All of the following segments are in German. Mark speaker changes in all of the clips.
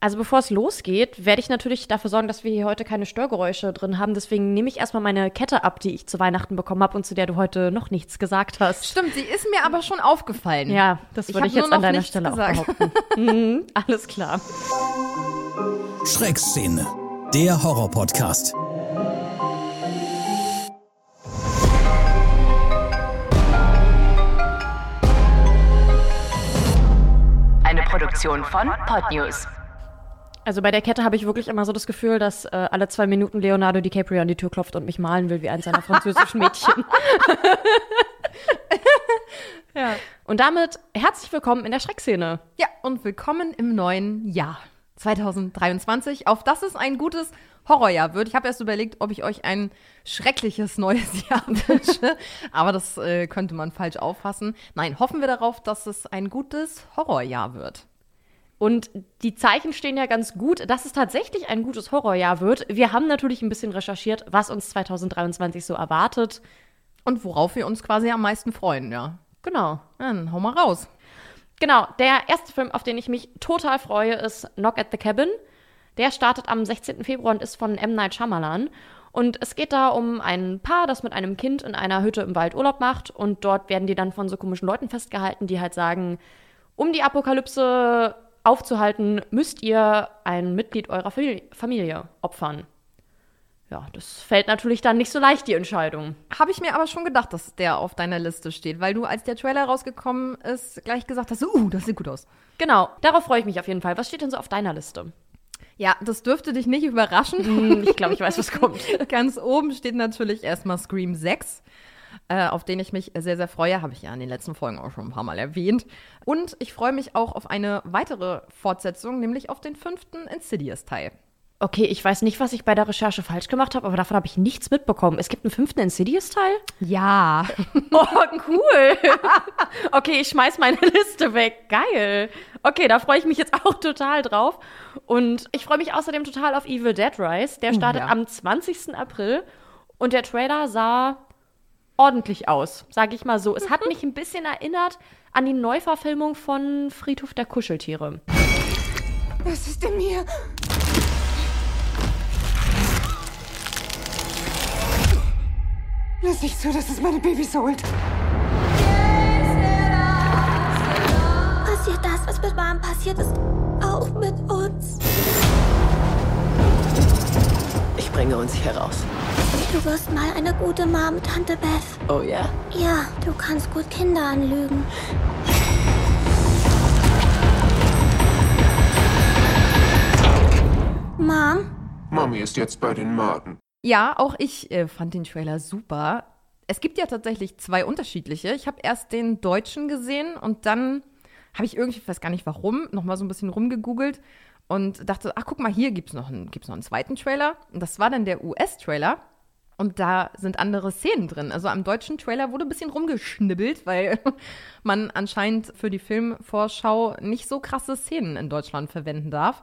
Speaker 1: Also bevor es losgeht, werde ich natürlich dafür sorgen, dass wir hier heute keine Störgeräusche drin haben. Deswegen nehme ich erstmal meine Kette ab, die ich zu Weihnachten bekommen habe und zu der du heute noch nichts gesagt hast.
Speaker 2: Stimmt, sie ist mir aber schon aufgefallen.
Speaker 1: Ja, das würde ich,
Speaker 2: hab
Speaker 1: jetzt an deiner Stelle
Speaker 2: gesagt.
Speaker 1: auch behaupten. mhm, alles klar.
Speaker 3: Schreckszene, der Horror-Podcast.
Speaker 4: Eine Produktion von Podnews.
Speaker 1: Also bei der Kette habe ich wirklich immer so das Gefühl, dass äh, alle zwei Minuten Leonardo DiCaprio an die Tür klopft und mich malen will wie eins seiner französischen Mädchen.
Speaker 2: Ja.
Speaker 1: Und damit herzlich willkommen in der Schreckszene.
Speaker 2: Ja, und willkommen im neuen Jahr 2023, auf das es ein gutes Horrorjahr wird. Ich habe erst überlegt, ob ich euch ein schreckliches neues Jahr wünsche, aber das äh, könnte man falsch auffassen. Nein, hoffen wir darauf, dass es ein gutes Horrorjahr wird.
Speaker 1: Und die Zeichen stehen ja ganz gut, dass es tatsächlich ein gutes Horrorjahr wird. Wir haben natürlich ein bisschen recherchiert, was uns 2023 so erwartet.
Speaker 2: Und worauf wir uns quasi am meisten freuen, ja.
Speaker 1: Genau.
Speaker 2: Dann hau mal raus.
Speaker 1: Genau, der erste Film, auf den ich mich total freue, ist Knock at the Cabin. Der startet am 16. Februar und ist von M. Night Shyamalan. Und es geht da um ein Paar, das mit einem Kind in einer Hütte im Wald Urlaub macht. Und dort werden die dann von so komischen Leuten festgehalten, die halt sagen, um die Apokalypse aufzuhalten, müsst ihr ein Mitglied eurer Famili- Familie opfern. Ja, das fällt natürlich dann nicht so leicht, die Entscheidung.
Speaker 2: Habe ich mir aber schon gedacht, dass der auf deiner Liste steht, weil du, als der Trailer rausgekommen ist, gleich gesagt hast, uh, das sieht gut aus.
Speaker 1: Genau, darauf freue ich mich auf jeden Fall. Was steht denn so auf deiner Liste?
Speaker 2: Ja, das dürfte dich nicht überraschen.
Speaker 1: Hm, Ich glaube, ich weiß, was kommt.
Speaker 2: Ganz oben steht natürlich erstmal Scream 6, äh, auf den ich mich sehr, sehr freue. Habe ich ja in den letzten Folgen auch schon ein paar Mal erwähnt. Und ich freue mich auch auf eine weitere Fortsetzung, nämlich auf den fünften Insidious-Teil.
Speaker 1: Okay, ich weiß nicht, was ich bei der Recherche falsch gemacht habe, aber davon habe ich nichts mitbekommen. Es gibt einen fünften Insidious-Teil?
Speaker 2: Ja.
Speaker 1: Oh, cool. okay, ich schmeiß meine Liste weg. Geil. Okay, da freue ich mich jetzt auch total drauf. Und ich freue mich außerdem total auf Evil Dead Rise. Der startet
Speaker 2: ja.
Speaker 1: am 20. April und der Trailer sah ordentlich aus, sage ich mal so. Es hat mich ein bisschen erinnert an die Neuverfilmung von Friedhof der Kuscheltiere.
Speaker 5: Was ist in mir? Lass nicht zu, dass es meine Babys holt.
Speaker 6: Passiert das, was mit Mom passiert ist, auch mit uns?
Speaker 7: Ich bringe uns hier raus.
Speaker 6: Du wirst mal eine gute Mom, Tante Beth.
Speaker 7: Oh ja?
Speaker 6: Ja, du kannst gut Kinder anlügen. Mom?
Speaker 8: Mami ist jetzt bei den Maden.
Speaker 2: Ja, auch ich äh, fand den Trailer super. Es gibt ja tatsächlich zwei unterschiedliche. Ich habe erst den deutschen gesehen und dann habe ich irgendwie, ich weiß gar nicht warum, noch mal so ein bisschen rumgegoogelt und dachte, ach guck mal, hier gibt's noch einen, noch einen zweiten Trailer. Und das war dann der US-Trailer. Und da sind andere Szenen drin. Also am deutschen Trailer wurde ein bisschen rumgeschnibbelt, weil man anscheinend für die Filmvorschau nicht so krasse Szenen in Deutschland verwenden darf.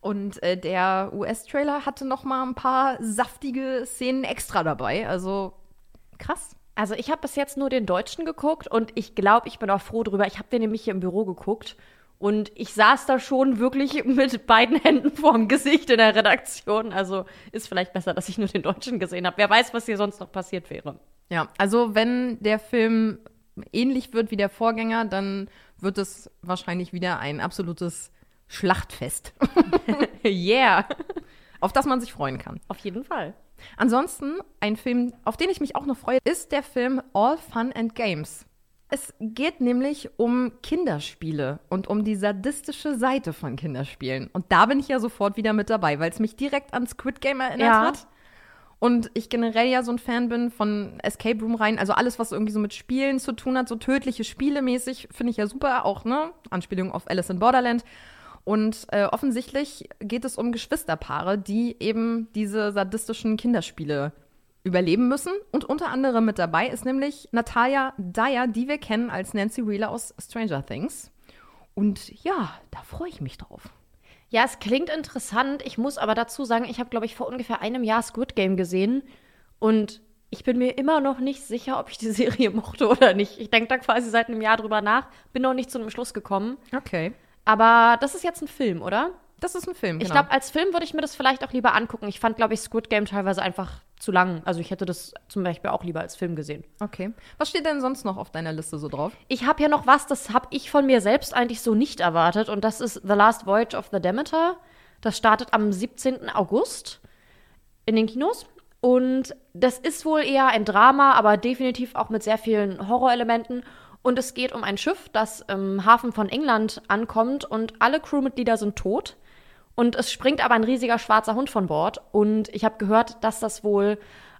Speaker 2: Und äh, der US-Trailer hatte noch mal ein paar saftige Szenen extra dabei. Also krass.
Speaker 1: Also ich habe bis jetzt nur den Deutschen geguckt und ich glaube, ich bin auch froh drüber. Ich habe den nämlich hier im Büro geguckt und ich saß da schon wirklich mit beiden Händen vorm Gesicht in der Redaktion. Also ist vielleicht besser, dass ich nur den Deutschen gesehen habe. Wer weiß, was hier sonst noch passiert wäre.
Speaker 2: Ja, also wenn der Film ähnlich wird wie der Vorgänger, dann wird es wahrscheinlich wieder ein absolutes Schlachtfest,
Speaker 1: yeah,
Speaker 2: auf das man sich freuen kann.
Speaker 1: auf jeden Fall.
Speaker 2: Ansonsten ein Film, auf den ich mich auch noch freue, ist der Film All Fun and Games. Es geht nämlich um Kinderspiele und um die sadistische Seite von Kinderspielen. Und da bin ich ja sofort wieder mit dabei, weil es mich direkt an Squid Game erinnert
Speaker 1: Ja.
Speaker 2: hat. Und ich generell ja so ein Fan bin von Escape Room rein, also alles, was irgendwie so mit Spielen zu tun hat, so tödliche Spiele mäßig, finde ich ja super, auch, ne? Anspielung auf Alice in Borderland. Und äh, offensichtlich geht es um Geschwisterpaare, die eben diese sadistischen Kinderspiele überleben müssen. Und unter anderem mit dabei ist nämlich Natalia Dyer, die wir kennen als Nancy Wheeler aus Stranger Things. Und ja, da freue ich mich drauf.
Speaker 1: Ja, es klingt interessant. Ich muss aber dazu sagen, ich habe, glaube ich, vor ungefähr einem Jahr Squid Game gesehen. Und ich bin mir immer noch nicht sicher, ob ich die Serie mochte oder nicht. Ich denke da quasi seit einem Jahr drüber nach, bin noch nicht zu einem Schluss gekommen.
Speaker 2: Okay.
Speaker 1: Aber das ist jetzt ein Film, oder?
Speaker 2: Das ist ein Film,
Speaker 1: Ich
Speaker 2: genau.
Speaker 1: glaube, als Film würde ich mir das vielleicht auch lieber angucken. Ich fand, glaube ich, Squid Game teilweise einfach zu lang. Also ich hätte das zum Beispiel auch lieber als Film gesehen.
Speaker 2: Okay. Was steht denn sonst noch auf deiner Liste so drauf?
Speaker 1: Ich habe hier noch was, das habe ich von mir selbst eigentlich so nicht erwartet. Und das ist The Last Voyage of the Demeter. Das startet am 17. August in den Kinos. Und das ist wohl eher ein Drama, aber definitiv auch mit sehr vielen Horrorelementen. Und es geht um ein Schiff, das im Hafen von England ankommt und alle Crewmitglieder sind tot. Und es springt aber ein riesiger schwarzer Hund von Bord. Und ich habe gehört, dass das wohl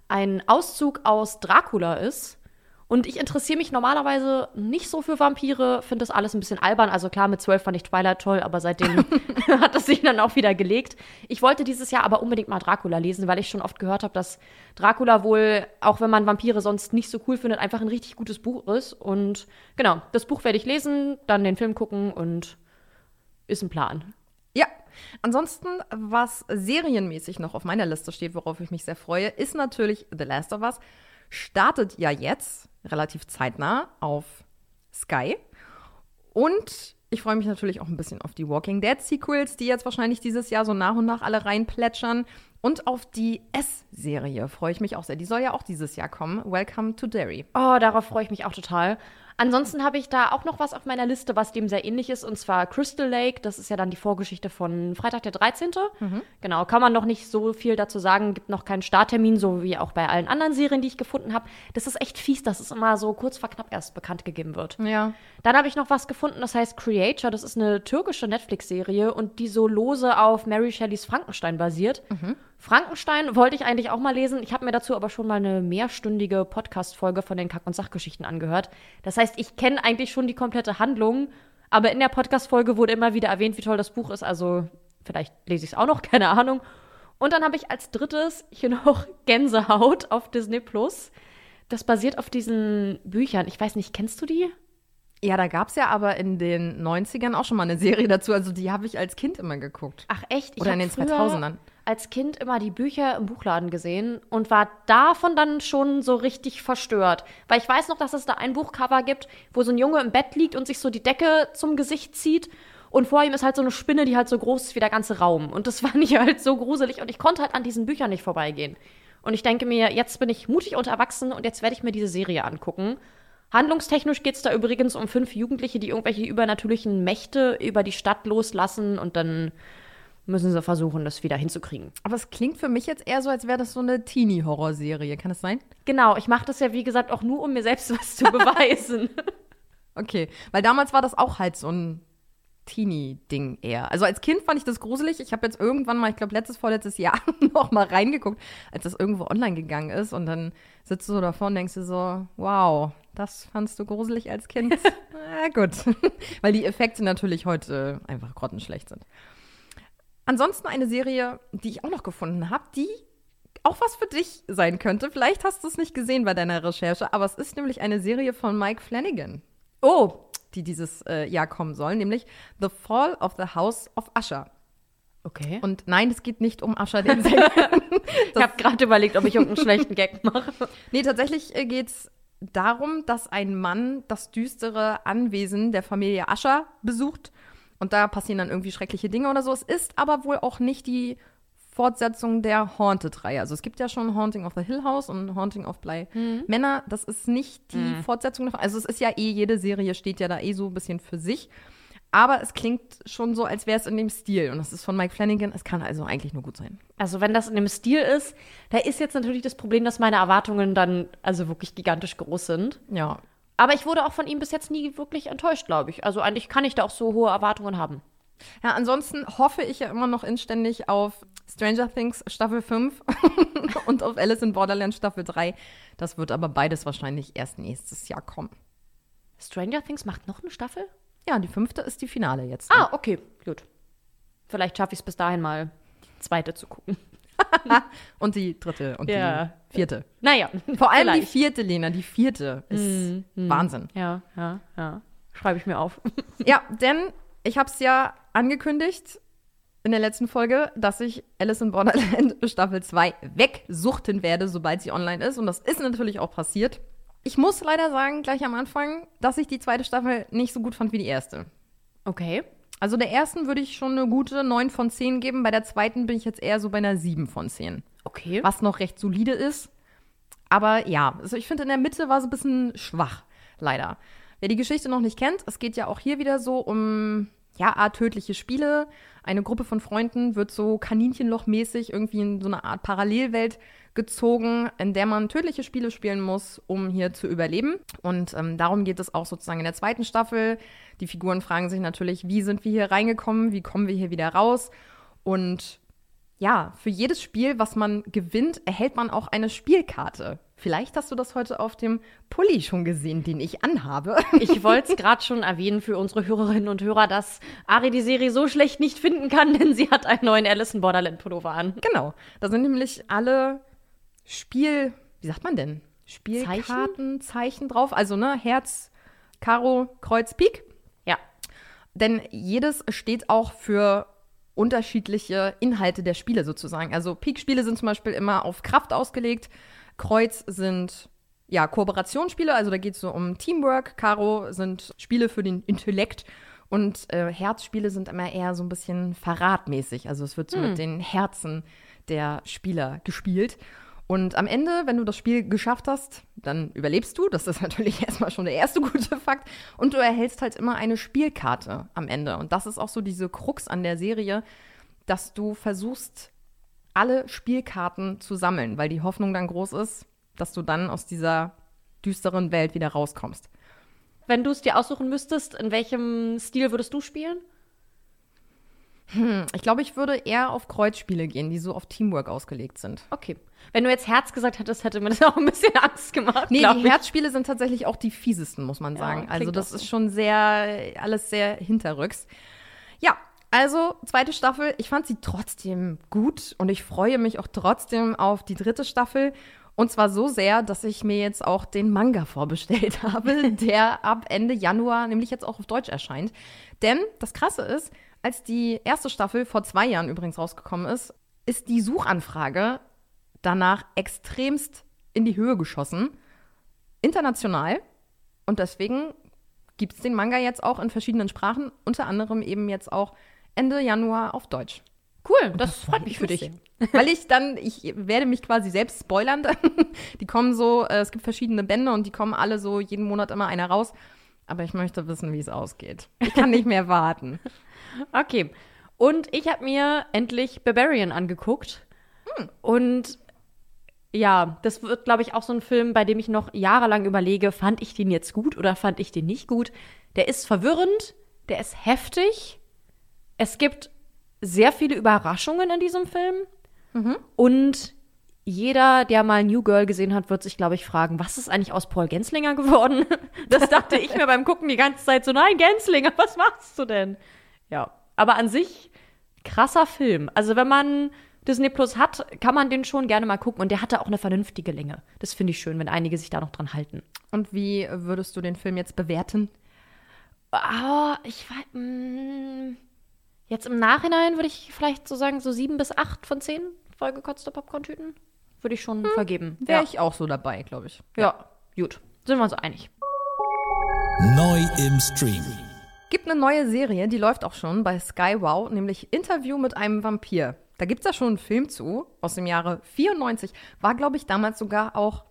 Speaker 1: ein Auszug aus Dracula ist. Und ich interessiere mich normalerweise nicht so für Vampire, finde das alles ein bisschen albern. Also klar, mit zwölf fand ich Twilight toll, aber seitdem hat es sich dann auch wieder gelegt. Ich wollte dieses Jahr aber unbedingt mal Dracula lesen, weil ich schon oft gehört habe, dass Dracula wohl, auch wenn man Vampire sonst nicht so cool findet, einfach ein richtig gutes Buch ist. Und genau, das Buch werde ich lesen, dann den Film gucken und ist ein Plan.
Speaker 2: Ja. Ansonsten, was serienmäßig noch auf meiner Liste steht, worauf ich mich sehr freue, ist natürlich The Last of Us. Startet ja jetzt relativ zeitnah auf Sky. Und ich freue mich natürlich auch ein bisschen auf die Walking Dead Sequels, die jetzt wahrscheinlich dieses Jahr so nach und nach alle reinplätschern. Und auf die S-Serie freue ich mich auch sehr. Die soll ja auch dieses Jahr kommen. Welcome to Derry.
Speaker 1: Oh, darauf freue ich mich auch total. Ansonsten habe ich da auch noch was auf meiner Liste, was dem sehr ähnlich ist, und zwar Crystal Lake. Das ist ja dann die Vorgeschichte von Freitag der 13. Genau, kann man noch nicht so viel dazu sagen, gibt noch keinen Starttermin, so wie auch bei allen anderen Serien, die ich gefunden habe. Das ist echt fies, dass es immer so kurz vor knapp erst bekannt gegeben wird.
Speaker 2: Ja.
Speaker 1: Dann habe ich noch was gefunden, das heißt Creature. Das ist eine türkische Netflix-Serie und die so lose auf Mary Shelleys Frankenstein basiert. Frankenstein wollte ich eigentlich auch mal lesen. Ich habe mir dazu aber schon mal eine mehrstündige Podcast-Folge von den Kack- und Sachgeschichten angehört. Das heißt, ich kenne eigentlich schon die komplette Handlung, aber in der Podcast-Folge wurde immer wieder erwähnt, wie toll das Buch ist. Also vielleicht lese ich es auch noch, keine Ahnung. Und dann habe ich als drittes hier noch Gänsehaut auf Disney Plus. Das basiert auf diesen Büchern. Ich weiß nicht, kennst du die?
Speaker 2: Ja, da gab es ja aber in den 90ern auch schon mal eine Serie dazu. Also die habe ich als Kind immer geguckt.
Speaker 1: Ach echt? Ich
Speaker 2: Oder in den
Speaker 1: früher
Speaker 2: 2000ern.
Speaker 1: Als Kind immer die Bücher im Buchladen gesehen und war davon dann schon so richtig verstört. Weil ich weiß noch, dass es da ein Buchcover gibt, wo so ein Junge im Bett liegt und sich so die Decke zum Gesicht zieht. Und vor ihm ist halt so eine Spinne, die halt so groß ist wie der ganze Raum. Und das fand ich halt so gruselig. Und ich konnte halt an diesen Büchern nicht vorbeigehen. Und ich denke mir, jetzt bin ich mutig und erwachsen und jetzt werde ich mir diese Serie angucken. Handlungstechnisch geht es da übrigens um fünf Jugendliche, die irgendwelche übernatürlichen Mächte über die Stadt loslassen und dann müssen sie versuchen, das wieder hinzukriegen.
Speaker 2: Aber es klingt für mich jetzt eher so, als wäre das so eine Teenie-Horror-Serie. Kann es sein?
Speaker 1: Genau, ich mache das ja wie gesagt auch nur, um mir selbst was zu beweisen.
Speaker 2: Okay, weil damals war das auch halt so ein Teenie-Ding eher. Also als Kind fand ich das gruselig. Ich habe jetzt irgendwann mal, ich glaube letztes, vorletztes Jahr noch mal reingeguckt, als das irgendwo online gegangen ist. Und dann sitzt du so davor und denkst dir so, wow, das fandst du gruselig als Kind? Na gut. weil die Effekte natürlich heute einfach grottenschlecht sind. Ansonsten eine Serie, die ich auch noch gefunden habe, die auch was für dich sein könnte. Vielleicht hast du es nicht gesehen bei deiner Recherche, aber es ist nämlich eine Serie von Mike Flanagan
Speaker 1: oh,
Speaker 2: die dieses äh, Jahr kommen sollen, nämlich The Fall of the House of Usher.
Speaker 1: okay.
Speaker 2: Und nein, es geht nicht um Usher, den Sänger.
Speaker 1: ich habe gerade überlegt, ob ich irgendeinen schlechten Gag mache.
Speaker 2: nee, tatsächlich äh, geht es darum, dass ein Mann das düstere Anwesen der Familie Usher besucht. Und da passieren dann irgendwie schreckliche Dinge oder so. Es ist aber wohl auch nicht die Fortsetzung der Haunted-Reihe. Also es gibt ja schon Haunting of the Hill House und Haunting of Bly Männer. Das ist nicht die Fortsetzung davon. Also es ist ja eh, jede Serie steht ja da eh so ein bisschen für sich. Aber es klingt schon so, als wäre es in dem Stil. Und das ist von Mike Flanagan. Es kann also eigentlich nur gut sein.
Speaker 1: Also wenn das in dem Stil ist, da ist jetzt natürlich das Problem, dass meine Erwartungen dann also wirklich gigantisch groß sind.
Speaker 2: Ja.
Speaker 1: Aber ich wurde auch von ihm bis jetzt nie wirklich enttäuscht, glaube ich. Also eigentlich kann ich da auch so hohe Erwartungen haben.
Speaker 2: Ja, ansonsten hoffe ich ja immer noch inständig auf Stranger Things Staffel 5 und auf Alice in Borderland Staffel 3. Das wird aber beides wahrscheinlich erst nächstes Jahr kommen.
Speaker 1: Stranger Things macht noch eine Staffel?
Speaker 2: Ja, die fünfte ist die Finale jetzt.
Speaker 1: Ah, okay, gut. Vielleicht schaffe ich es bis dahin mal, die zweite zu gucken.
Speaker 2: Und die dritte und
Speaker 1: Ja.
Speaker 2: die vierte.
Speaker 1: Naja,
Speaker 2: Vor allem die
Speaker 1: vielleicht.
Speaker 2: vierte, Lena, die vierte ist Wahnsinn.
Speaker 1: Ja, ja, ja. Schreibe ich mir auf.
Speaker 2: Ja, denn ich habe es ja angekündigt in der letzten Folge, dass ich Alice in Borderland Staffel 2 wegsuchten werde, sobald sie online ist. Und das ist natürlich auch passiert. Ich muss leider sagen, gleich am Anfang, dass ich die zweite Staffel nicht so gut fand wie die erste.
Speaker 1: Okay.
Speaker 2: Also der ersten würde ich schon eine gute 9 von 10 geben. Bei der zweiten bin ich jetzt eher so bei einer 7 von 10.
Speaker 1: Okay.
Speaker 2: Was noch recht solide ist. Aber ja, also ich finde, in der Mitte war es ein bisschen schwach, leider. Wer die Geschichte noch nicht kennt, es geht ja auch hier wieder so um, ja, Art tödliche Spiele. Eine Gruppe von Freunden wird so Kaninchenlochmäßig irgendwie in so eine Art Parallelwelt gezogen, in der man tödliche Spiele spielen muss, um hier zu überleben. Und ähm, darum geht es auch sozusagen in der zweiten Staffel. Die Figuren fragen sich natürlich, wie sind wir hier reingekommen, wie kommen wir hier wieder raus? Und ja, für jedes Spiel, was man gewinnt, erhält man auch eine Spielkarte. Vielleicht hast du das heute auf dem Pulli schon gesehen, den ich anhabe.
Speaker 1: Ich wollte es gerade schon erwähnen für unsere Hörerinnen und Hörer, dass Ari die Serie so schlecht nicht finden kann, denn sie hat einen neuen Alice in Borderland Pullover an.
Speaker 2: Genau. Da sind nämlich alle Spiel, wie sagt man denn? Spielkarten, Zeichen drauf. Also, ne, Herz, Karo, Kreuz, Pik.
Speaker 1: Ja.
Speaker 2: Denn jedes steht auch für unterschiedliche Inhalte der Spiele sozusagen. Also Pik-Spiele sind zum Beispiel immer auf Kraft ausgelegt. Kreuz sind ja Kooperationsspiele, also da geht es so um Teamwork. Karo sind Spiele für den Intellekt. Und äh, Herzspiele sind immer eher so ein bisschen verratmäßig. Also es wird so mit den Herzen der Spieler gespielt. Und am Ende, wenn du das Spiel geschafft hast, dann überlebst du. Das ist natürlich erstmal schon der erste gute Fakt. Und du erhältst halt immer eine Spielkarte am Ende. Und das ist auch so diese Krux an der Serie, dass du versuchst, alle Spielkarten zu sammeln, weil die Hoffnung dann groß ist, dass du dann aus dieser düsteren Welt wieder rauskommst.
Speaker 1: Wenn du es dir aussuchen müsstest, in welchem Stil würdest du spielen?
Speaker 2: Ich glaube, ich würde eher auf Kreuzspiele gehen, die so auf Teamwork ausgelegt sind.
Speaker 1: Okay. Wenn du jetzt Herz gesagt hättest, hätte mir das auch ein bisschen Angst gemacht.
Speaker 2: Nee, die
Speaker 1: ich.
Speaker 2: Herzspiele sind tatsächlich auch die fiesesten, muss man sagen.
Speaker 1: klingt
Speaker 2: also das
Speaker 1: so.
Speaker 2: ist schon sehr, alles sehr hinterrücks. Ja, also zweite Staffel. Ich fand sie trotzdem gut und ich freue mich auch trotzdem auf die dritte Staffel. Und zwar so sehr, dass ich mir jetzt auch den Manga vorbestellt habe, der ab Ende Januar nämlich jetzt auch auf Deutsch erscheint. Denn das Krasse ist, als die erste Staffel vor zwei Jahren übrigens rausgekommen ist, ist die Suchanfrage danach extremst in die Höhe geschossen. International. Und deswegen gibt es den Manga jetzt auch in verschiedenen Sprachen, unter anderem eben jetzt auch Ende Januar auf Deutsch.
Speaker 1: Cool, das, freut mich für dich.
Speaker 2: Weil ich dann, ich werde mich quasi selbst spoilern. dann. Die kommen so, äh, es gibt verschiedene Bände und die kommen alle so jeden Monat immer einer raus. Aber ich möchte wissen, wie es ausgeht. Ich kann nicht mehr warten.
Speaker 1: Okay. Und ich habe mir endlich Barbarian angeguckt. Und ja, das wird, glaube ich, auch so ein Film, bei dem ich noch jahrelang überlege, fand ich den jetzt gut oder fand ich den nicht gut. Der ist verwirrend, der ist heftig. Es gibt sehr viele Überraschungen in diesem Film. Und jeder, der mal New Girl gesehen hat, wird sich, glaube ich, fragen, was ist eigentlich aus Paul Genslinger geworden? Das dachte ich mir beim Gucken die ganze Zeit so, nein, Genslinger, was machst du denn? Ja, aber an sich krasser Film. Also wenn man Disney Plus hat, kann man den schon gerne mal gucken und der hatte auch eine vernünftige Länge. Das finde ich schön, wenn einige sich da noch dran halten.
Speaker 2: Und wie würdest du den Film jetzt bewerten?
Speaker 1: Ah, ich weiß, mm, jetzt im Nachhinein würde ich vielleicht so sagen, so sieben bis acht von zehn vollgekotzte Popcorn-Tüten würde ich schon vergeben.
Speaker 2: Wäre
Speaker 1: Ja.
Speaker 2: ich auch so dabei, glaube ich.
Speaker 1: ja, gut. Sind wir uns einig.
Speaker 3: Neu im Stream.
Speaker 2: Gibt eine neue Serie, die läuft auch schon bei Sky Wow, nämlich Interview mit einem Vampir. Da gibt es ja schon einen Film zu, aus dem Jahre 94. War, glaube ich, damals sogar auch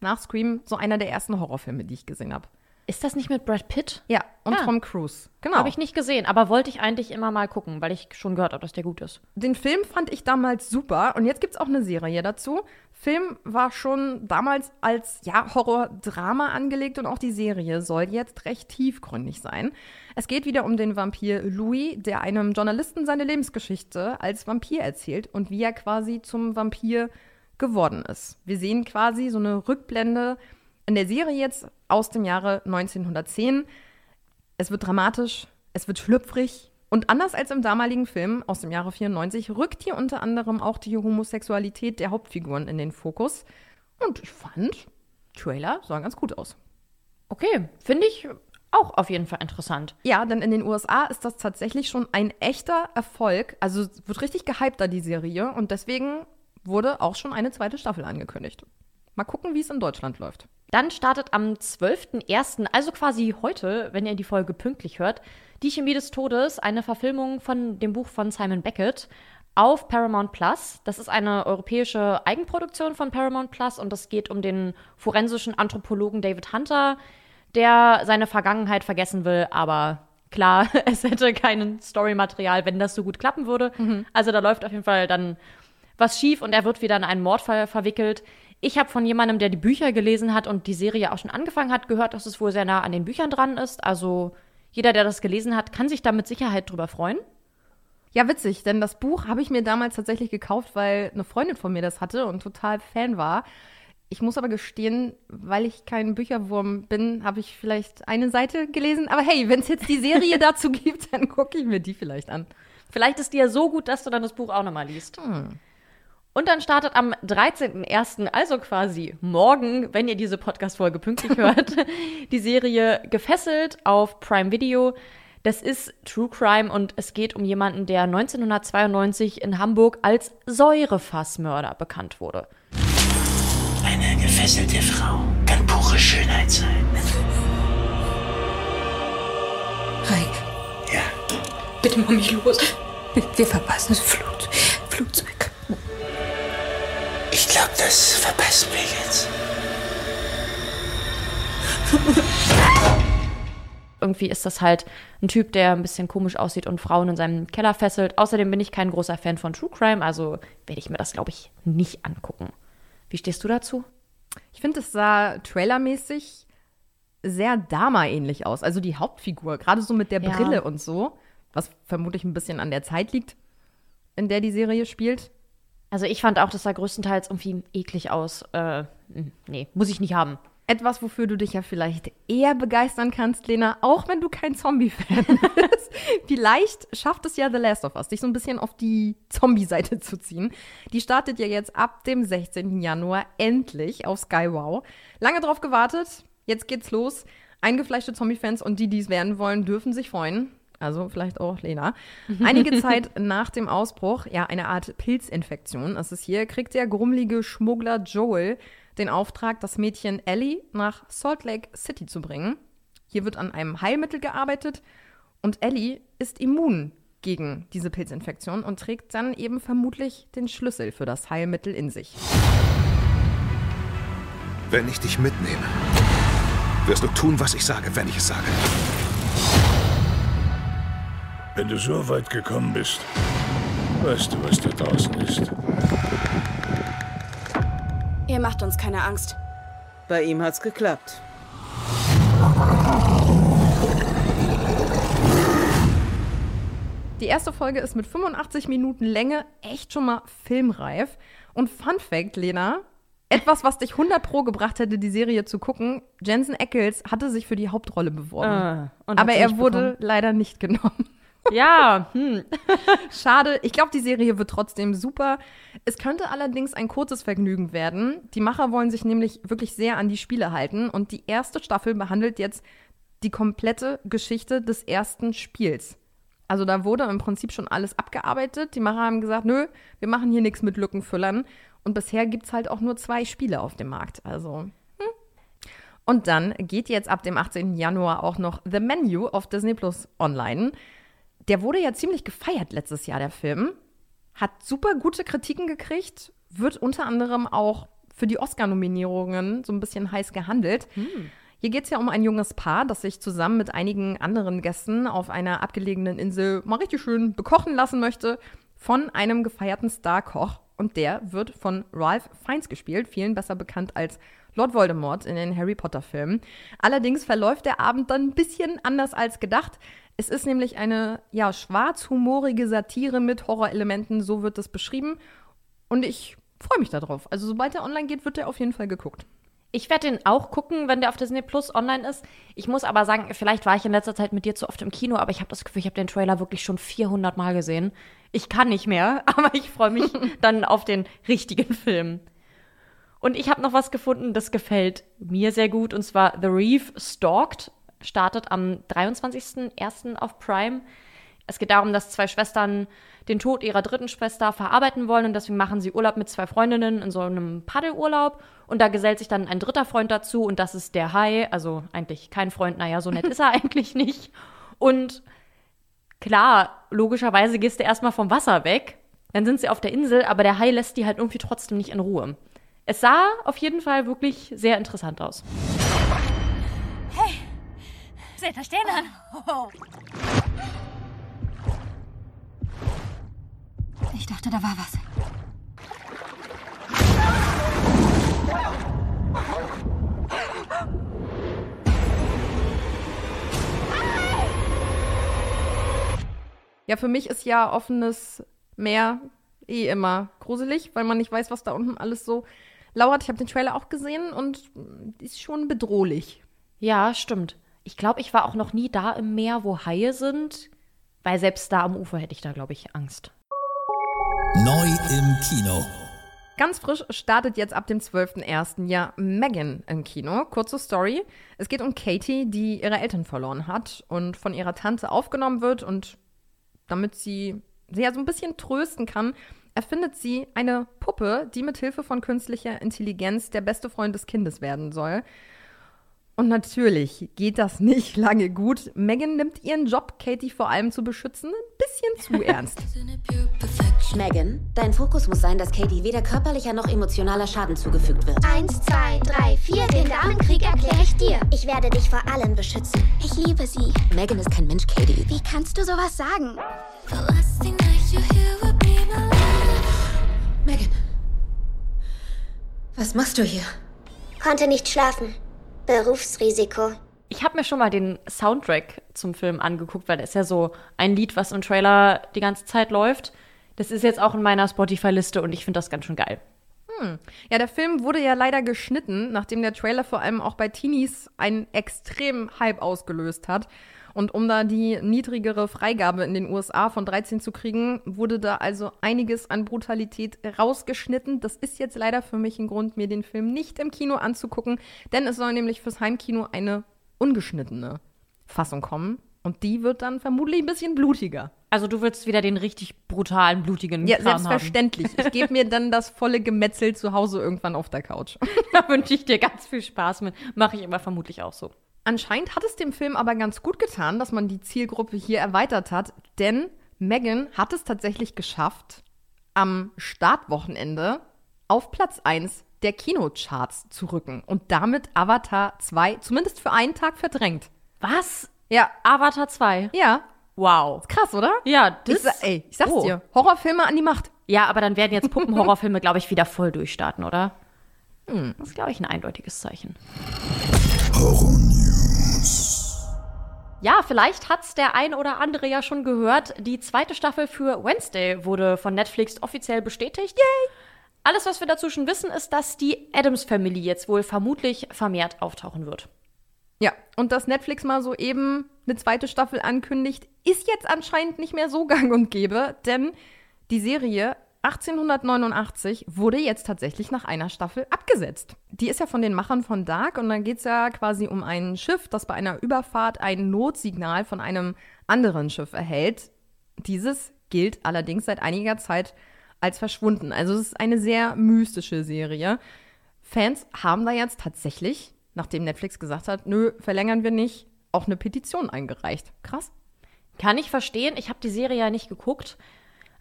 Speaker 2: nach Scream so einer der ersten Horrorfilme, die ich gesehen habe.
Speaker 1: Ist das nicht mit Brad Pitt?
Speaker 2: Ja, und
Speaker 1: Ja.
Speaker 2: Tom Cruise. Genau.
Speaker 1: Habe ich nicht gesehen, aber wollte ich eigentlich immer mal gucken, weil ich schon gehört habe, dass der gut ist.
Speaker 2: Den Film fand ich damals super und jetzt gibt es auch eine Serie dazu. Film war schon damals als ja, Horror-Drama angelegt und auch die Serie soll jetzt recht tiefgründig sein. Es geht wieder um den Vampir Louis, der einem Journalisten seine Lebensgeschichte als Vampir erzählt und wie er quasi zum Vampir geworden ist. Wir sehen quasi so eine Rückblende in der Serie jetzt aus dem Jahre 1910. Es wird dramatisch, es wird schlüpfrig und anders als im damaligen Film aus dem Jahre 94 rückt hier unter anderem auch die Homosexualität der Hauptfiguren in den Fokus. Und ich fand, Trailer sahen ganz gut aus.
Speaker 1: Okay, finde ich auch auf jeden Fall interessant.
Speaker 2: Ja, denn in den USA ist das tatsächlich schon ein echter Erfolg. Also wird richtig gehypt da die Serie und deswegen wurde auch schon eine zweite Staffel angekündigt. Mal gucken, wie es in Deutschland läuft.
Speaker 1: Dann startet am 12.01., also quasi heute, wenn ihr die Folge pünktlich hört, Die Chemie des Todes, eine Verfilmung von dem Buch von Simon Beckett auf Paramount Plus. Das ist eine europäische Eigenproduktion von Paramount Plus und es geht um den forensischen Anthropologen David Hunter, der seine Vergangenheit vergessen will, aber klar, es hätte kein Storymaterial, wenn das so gut klappen würde. Also da läuft auf jeden Fall dann was schief und er wird wieder in einen Mordfall verwickelt. Ich habe von jemandem, der die Bücher gelesen hat und die Serie auch schon angefangen hat, gehört, dass es wohl sehr nah an den Büchern dran ist. Also jeder, der das gelesen hat, kann sich da mit Sicherheit drüber freuen.
Speaker 2: Ja, witzig, denn das Buch habe ich mir damals tatsächlich gekauft, weil eine Freundin von mir das hatte und total Fan war. Ich muss aber gestehen, weil ich kein Bücherwurm bin, habe ich vielleicht eine Seite gelesen. Aber hey, wenn es jetzt die Serie dazu gibt, dann gucke ich mir die vielleicht an.
Speaker 1: Vielleicht ist die ja so gut, dass du dann das Buch auch nochmal liest. Und dann startet am 13.01., also quasi morgen, wenn ihr diese Podcast-Folge pünktlich hört, die Serie Gefesselt auf Prime Video. Das ist True Crime und es geht um jemanden, der 1992 in Hamburg als Säurefassmörder bekannt wurde.
Speaker 9: Eine gefesselte Frau kann pure Schönheit sein.
Speaker 5: Reik,
Speaker 9: Ja,
Speaker 5: bitte mach mich los. Wir, verpassen das Flut, Flugzeug.
Speaker 9: Ich glaube, das verpassen wir jetzt.
Speaker 1: Irgendwie ist das halt ein Typ, der ein bisschen komisch aussieht und Frauen in seinem Keller fesselt. Außerdem bin ich kein großer Fan von True Crime, also werde ich mir das, glaube ich, nicht angucken. Wie stehst du dazu?
Speaker 2: Ich finde, es sah trailermäßig sehr Dama-ähnlich aus. Also die Hauptfigur, gerade so mit der
Speaker 1: Ja.
Speaker 2: Brille und so, was vermutlich ein bisschen an der Zeit liegt, in der die Serie spielt.
Speaker 1: Also ich fand auch, das sah größtenteils irgendwie eklig aus. Äh, nee, muss ich nicht haben.
Speaker 2: Etwas, wofür du dich ja vielleicht eher begeistern kannst, Lena, auch wenn du kein Zombie-Fan bist. vielleicht schafft es ja The Last of Us, dich so ein bisschen auf die Zombie-Seite zu ziehen. Die startet ja jetzt ab dem 16. Januar endlich auf Sky Wow. Lange drauf gewartet, jetzt geht's los. Eingefleischte Zombie-Fans und die, die es werden wollen, dürfen sich freuen. Also vielleicht auch Lena. Einige Zeit nach dem Ausbruch, ja, eine Art Pilzinfektion ist es hier, kriegt der grummelige Schmuggler Joel den Auftrag, das Mädchen Ellie nach Salt Lake City zu bringen. Hier wird an einem Heilmittel gearbeitet und Ellie ist immun gegen diese Pilzinfektion und trägt dann eben vermutlich den Schlüssel für das Heilmittel in sich.
Speaker 10: Wenn ich dich mitnehme, wirst du tun, was ich sage, wenn ich es sage.
Speaker 11: Wenn du so weit gekommen bist, weißt du, was da draußen ist.
Speaker 12: Ihr macht uns keine Angst.
Speaker 7: Bei ihm hat's geklappt.
Speaker 2: Die erste Folge ist mit 85 Minuten Länge echt schon mal filmreif. Und Fun Fact, Lena, etwas, was dich 100 Pro gebracht hätte, die Serie zu gucken, Jensen Ackles hatte sich für die Hauptrolle beworben.
Speaker 1: Äh, und
Speaker 2: aber er wurde
Speaker 1: bekommen.
Speaker 2: leider nicht genommen.
Speaker 1: Ja, hm.
Speaker 2: Schade. Ich glaube, die Serie wird trotzdem super. Es könnte allerdings ein kurzes Vergnügen werden. Die Macher wollen sich nämlich wirklich sehr an die Spiele halten. Und die erste Staffel behandelt jetzt die komplette Geschichte des ersten Spiels. Also da wurde im Prinzip schon alles abgearbeitet. Die Macher haben gesagt, nö, wir machen hier nichts mit Lückenfüllern. Und bisher gibt es halt auch nur zwei Spiele auf dem Markt. Also. Hm. Und dann geht jetzt ab dem 18. Januar auch noch The Menu auf Disney Plus online. Der wurde ja ziemlich gefeiert letztes Jahr, der Film. Hat super gute Kritiken gekriegt, wird unter anderem auch für die Oscar-Nominierungen so ein bisschen heiß gehandelt. Hier geht es ja um ein junges Paar, das sich zusammen mit einigen anderen Gästen auf einer abgelegenen Insel mal richtig schön bekochen lassen möchte von einem gefeierten Star-Koch. Und der wird von Ralph Fiennes gespielt, vielen besser bekannt als Lord Voldemort in den Harry Potter-Filmen. Allerdings verläuft der Abend dann ein bisschen anders als gedacht. Es ist nämlich eine ja, schwarzhumorige Satire mit Horrorelementen, so wird es beschrieben. Und ich freue mich darauf. Also sobald er online geht, wird er auf jeden Fall geguckt.
Speaker 1: Ich werde den auch gucken, wenn der auf Disney Plus online ist. Ich muss aber sagen, vielleicht war ich in letzter Zeit mit dir zu oft im Kino, aber ich habe das Gefühl, ich habe den Trailer wirklich schon 400 Mal gesehen. Ich kann nicht mehr, aber ich freue mich dann auf den richtigen Film. Und ich habe noch was gefunden, das gefällt mir sehr gut, und zwar The Reef Stalked startet am 23.01. auf Prime. Es geht darum, dass zwei Schwestern den Tod ihrer dritten Schwester verarbeiten wollen und deswegen machen sie Urlaub mit zwei Freundinnen in so einem Paddelurlaub und da gesellt sich dann ein dritter Freund dazu und das ist der Hai, also eigentlich kein Freund, naja, so nett ist er eigentlich nicht. Und klar, logischerweise gehst du erstmal vom Wasser weg, dann sind sie auf der Insel, aber der Hai lässt die halt irgendwie trotzdem nicht in Ruhe. Es sah auf jeden Fall wirklich sehr interessant aus.
Speaker 13: Seht euch den an. Oh. Ich dachte, da war was.
Speaker 2: Ja, für mich ist ja offenes Meer eh immer gruselig, weil man nicht weiß, was da unten alles so lauert. Ich habe den Trailer auch gesehen und ist schon bedrohlich.
Speaker 1: Ja, stimmt. Ich glaube, ich war auch noch nie da im Meer, wo Haie sind, weil selbst da am Ufer hätte ich da, glaube ich, Angst.
Speaker 3: Neu im Kino.
Speaker 2: Ganz frisch startet jetzt ab dem 12.01. ja Megan im Kino. Kurze Story. Es geht um Katie, die ihre Eltern verloren hat und von ihrer Tante aufgenommen wird. Und damit sie sie ja so ein bisschen trösten kann, erfindet sie eine Puppe, die mit Hilfe von künstlicher Intelligenz der beste Freund des Kindes werden soll. Und natürlich geht das nicht lange gut. Megan nimmt ihren Job, Katie vor allem zu beschützen, ein bisschen zu ernst.
Speaker 6: Megan, dein Fokus muss sein, dass Katie weder körperlicher noch emotionaler Schaden zugefügt wird.
Speaker 14: Eins, zwei, drei, vier, den Damenkrieg erkläre ich dir. Ich werde dich vor allem beschützen. Ich liebe sie.
Speaker 6: Megan ist kein Mensch, Katie.
Speaker 14: Wie kannst du sowas sagen?
Speaker 6: Megan. Was machst du hier?
Speaker 14: Konnte nicht schlafen. Berufsrisiko.
Speaker 1: Ich habe mir schon mal den Soundtrack zum Film angeguckt, weil das ist ja so ein Lied, was im Trailer die ganze Zeit läuft. Das ist jetzt auch in meiner Spotify-Liste und ich finde das ganz schön geil.
Speaker 2: Hm. Ja, der Film wurde ja leider geschnitten, nachdem der Trailer vor allem auch bei Teenies einen extremen Hype ausgelöst hat. Und um da die niedrigere Freigabe in den USA von 13 zu kriegen, wurde da also einiges an Brutalität rausgeschnitten. Das ist jetzt leider für mich ein Grund, mir den Film nicht im Kino anzugucken, denn es soll nämlich fürs Heimkino eine ungeschnittene Fassung kommen. Und die wird dann vermutlich ein bisschen blutiger.
Speaker 1: Also du willst wieder den richtig brutalen, blutigen
Speaker 2: Ja,
Speaker 1: Kram
Speaker 2: selbstverständlich.
Speaker 1: Haben.
Speaker 2: Ich gebe mir dann das volle Gemetzel zu Hause irgendwann auf der Couch.
Speaker 1: da wünsche ich dir ganz viel Spaß mit. Mache ich aber vermutlich auch so.
Speaker 2: Anscheinend hat es dem Film aber ganz gut getan, dass man die Zielgruppe hier erweitert hat, denn Megan hat es tatsächlich geschafft, am Startwochenende auf Platz 1 der Kinocharts zu rücken und damit Avatar 2 zumindest für einen Tag verdrängt.
Speaker 1: Was?
Speaker 2: Ja.
Speaker 1: Avatar 2?
Speaker 2: Ja.
Speaker 1: Wow.
Speaker 2: Ist krass, oder?
Speaker 1: Ja, das.
Speaker 2: Ich, ey, ich sag's
Speaker 1: oh.
Speaker 2: dir. Horrorfilme an die Macht.
Speaker 1: Ja, aber dann werden jetzt Puppenhorrorfilme, glaube ich, wieder voll durchstarten, oder? Hm. Das ist, glaube ich, ein eindeutiges Zeichen.
Speaker 3: Horror News.
Speaker 1: Ja, vielleicht hat's der ein oder andere ja schon gehört. Die zweite Staffel für Wednesday wurde von Netflix offiziell bestätigt. Yay! Alles, was wir dazu schon wissen, ist, dass die Adams Family jetzt wohl vermutlich vermehrt auftauchen wird.
Speaker 2: Ja, und dass Netflix mal so eben eine zweite Staffel ankündigt, ist jetzt anscheinend nicht mehr so gang und gäbe, denn die Serie 1889 wurde jetzt tatsächlich nach einer Staffel abgesetzt. Die ist ja von den Machern von Dark und dann geht es ja quasi um ein Schiff, das bei einer Überfahrt ein Notsignal von einem anderen Schiff erhält. Dieses gilt allerdings seit einiger Zeit als verschwunden. Also es ist eine sehr mystische Serie. Fans haben da jetzt tatsächlich, nachdem Netflix gesagt hat, nö, verlängern wir nicht, auch eine Petition eingereicht. Krass.
Speaker 1: Kann ich verstehen. Ich habe die Serie ja nicht geguckt.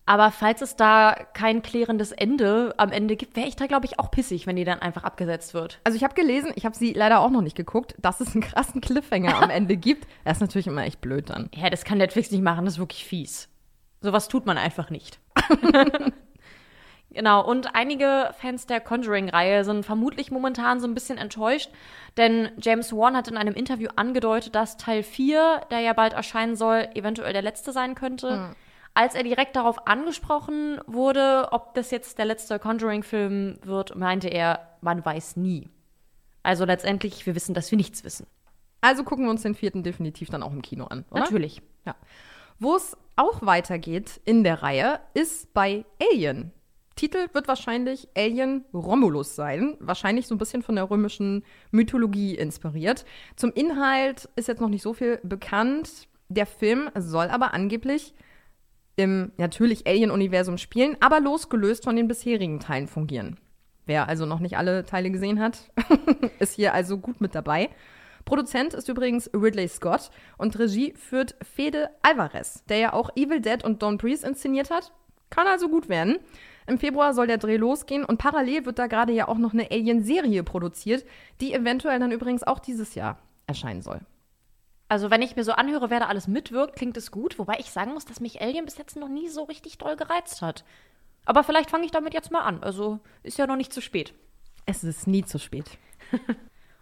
Speaker 1: Aber falls es da kein klärendes Ende am Ende gibt, wäre ich da, glaube ich, auch pissig, wenn die dann einfach abgesetzt wird.
Speaker 2: Also ich habe gelesen, ich habe sie leider auch noch nicht geguckt, dass es einen krassen Cliffhanger am Ende gibt. Das ist natürlich immer echt blöd dann.
Speaker 1: Ja, das kann Netflix nicht machen, das ist wirklich fies. Sowas tut man einfach nicht. Genau, und einige Fans der Conjuring-Reihe sind vermutlich momentan so ein bisschen enttäuscht, denn James Wan hat in einem Interview angedeutet, dass Teil 4, der ja bald erscheinen soll, eventuell der letzte sein könnte. Mhm. Als er direkt darauf angesprochen wurde, ob das jetzt der letzte Conjuring-Film wird, meinte er, man weiß nie. Also letztendlich, wir wissen, dass wir nichts wissen.
Speaker 2: Also gucken wir uns den vierten definitiv dann auch im Kino an, oder?
Speaker 1: Natürlich.
Speaker 2: Ja. Wo es auch weitergeht in der Reihe, ist bei Alien. Titel wird wahrscheinlich Alien Romulus sein. Wahrscheinlich so ein bisschen von der römischen Mythologie inspiriert. Zum Inhalt ist jetzt noch nicht so viel bekannt. Der Film soll aber angeblich im natürlich Alien-Universum spielen, aber losgelöst von den bisherigen Teilen fungieren. Wer also noch nicht alle Teile gesehen hat, ist hier also gut mit dabei. Produzent ist übrigens Ridley Scott und Regie führt Fede Alvarez, der ja auch Evil Dead und Don't Breathe inszeniert hat. Kann also gut werden. Im Februar soll der Dreh losgehen und parallel wird da gerade ja auch noch eine Alien-Serie produziert, die eventuell dann übrigens auch dieses Jahr erscheinen soll.
Speaker 1: Also, wenn ich mir so anhöre, wer da alles mitwirkt, klingt es gut. Wobei ich sagen muss, dass mich Alien bis jetzt noch nie so richtig doll gereizt hat. Aber vielleicht fange ich damit jetzt mal an. Also, ist ja noch nicht zu spät.
Speaker 2: Es ist nie zu spät.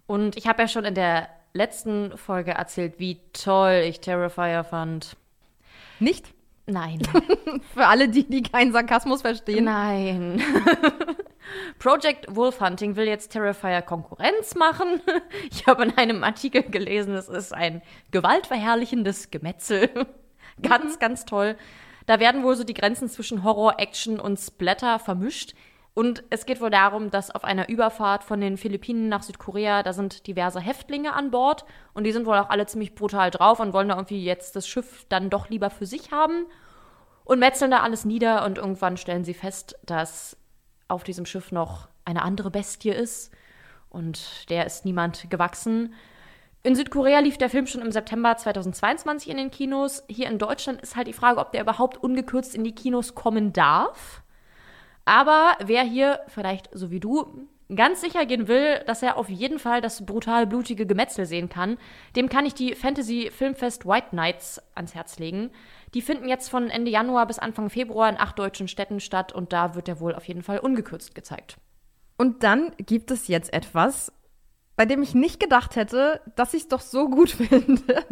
Speaker 1: Und ich habe ja schon in der letzten Folge erzählt, wie toll ich Terrifier fand.
Speaker 2: Nicht?
Speaker 1: Nein.
Speaker 2: Für alle, die, die keinen Sarkasmus verstehen.
Speaker 1: Nein. Project Wolf Hunting will jetzt Terrifier Konkurrenz machen. Ich habe in einem Artikel gelesen, es ist ein gewaltverherrlichendes Gemetzel. ganz, ganz toll. Da werden wohl so die Grenzen zwischen Horror, Action und Splatter vermischt. Und es geht wohl darum, dass auf einer Überfahrt von den Philippinen nach Südkorea, da sind diverse Häftlinge an Bord und die sind wohl auch alle ziemlich brutal drauf und wollen da irgendwie jetzt das Schiff dann doch lieber für sich haben und metzeln da alles nieder und irgendwann stellen sie fest, dass auf diesem Schiff noch eine andere Bestie ist und der ist niemand gewachsen. In Südkorea lief der Film schon im September 2022 in den Kinos. Hier in Deutschland ist halt die Frage, ob der überhaupt ungekürzt in die Kinos kommen darf. Aber wer hier vielleicht so wie du ganz sicher gehen will, dass er auf jeden Fall das brutal blutige Gemetzel sehen kann, dem kann ich die Fantasy Filmfest White Nights ans Herz legen. Die finden jetzt von Ende Januar bis Anfang Februar in acht deutschen Städten statt und da wird er wohl auf jeden Fall ungekürzt gezeigt.
Speaker 2: Und dann gibt es jetzt etwas, bei dem ich nicht gedacht hätte, dass ich es doch so gut finde.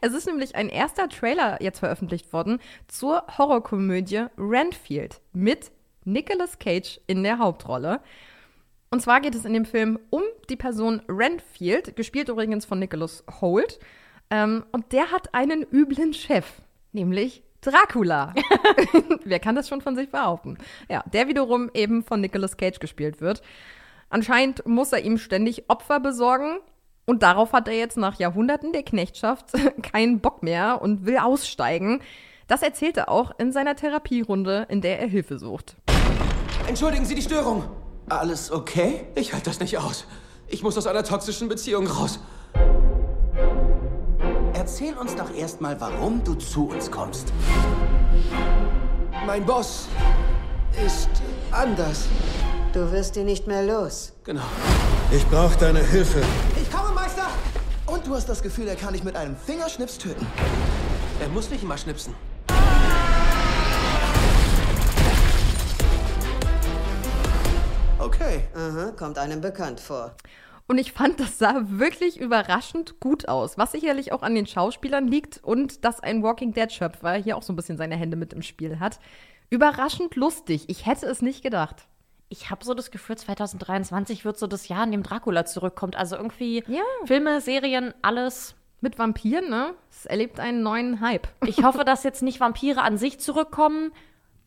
Speaker 2: Es ist nämlich ein erster Trailer jetzt veröffentlicht worden zur Horrorkomödie Renfield mit Nicolas Cage in der Hauptrolle. Und zwar geht es in dem Film um die Person Renfield, gespielt übrigens von Nicholas Holt. Ähm, und der hat einen üblen Chef, nämlich Dracula. Wer kann das schon von sich behaupten? Ja, der wiederum eben von Nicolas Cage gespielt wird. Anscheinend muss er ihm ständig Opfer besorgen. Und darauf hat er jetzt nach Jahrhunderten der Knechtschaft keinen Bock mehr und will aussteigen. Das erzählt er auch in seiner Therapierunde, in der er Hilfe sucht.
Speaker 15: Entschuldigen Sie die Störung. Alles okay? Ich halte das nicht aus. Ich muss aus einer toxischen Beziehung raus.
Speaker 9: Erzähl uns doch erstmal, warum du zu uns kommst.
Speaker 15: Mein Boss ist anders.
Speaker 16: Du wirst ihn nicht mehr los.
Speaker 15: Genau.
Speaker 11: Ich brauche deine Hilfe.
Speaker 15: Ich komme, Meister! Und du hast das Gefühl, er kann dich mit einem Fingerschnips töten. Er muss nicht immer schnipsen. Okay.
Speaker 16: Aha, kommt einem bekannt vor.
Speaker 2: Und ich fand, das sah wirklich überraschend gut aus, was sicherlich auch an den Schauspielern liegt und dass ein Walking Dead Schöpfer hier auch so ein bisschen seine Hände mit im Spiel hat. Überraschend lustig. Ich hätte es nicht gedacht.
Speaker 1: Ich habe so das Gefühl, 2023 wird so das Jahr, in dem Dracula zurückkommt. Also irgendwie ja. Filme, Serien, alles.
Speaker 2: Mit Vampiren, ne? Es erlebt einen neuen Hype.
Speaker 1: Ich hoffe, dass jetzt nicht Vampire an sich zurückkommen,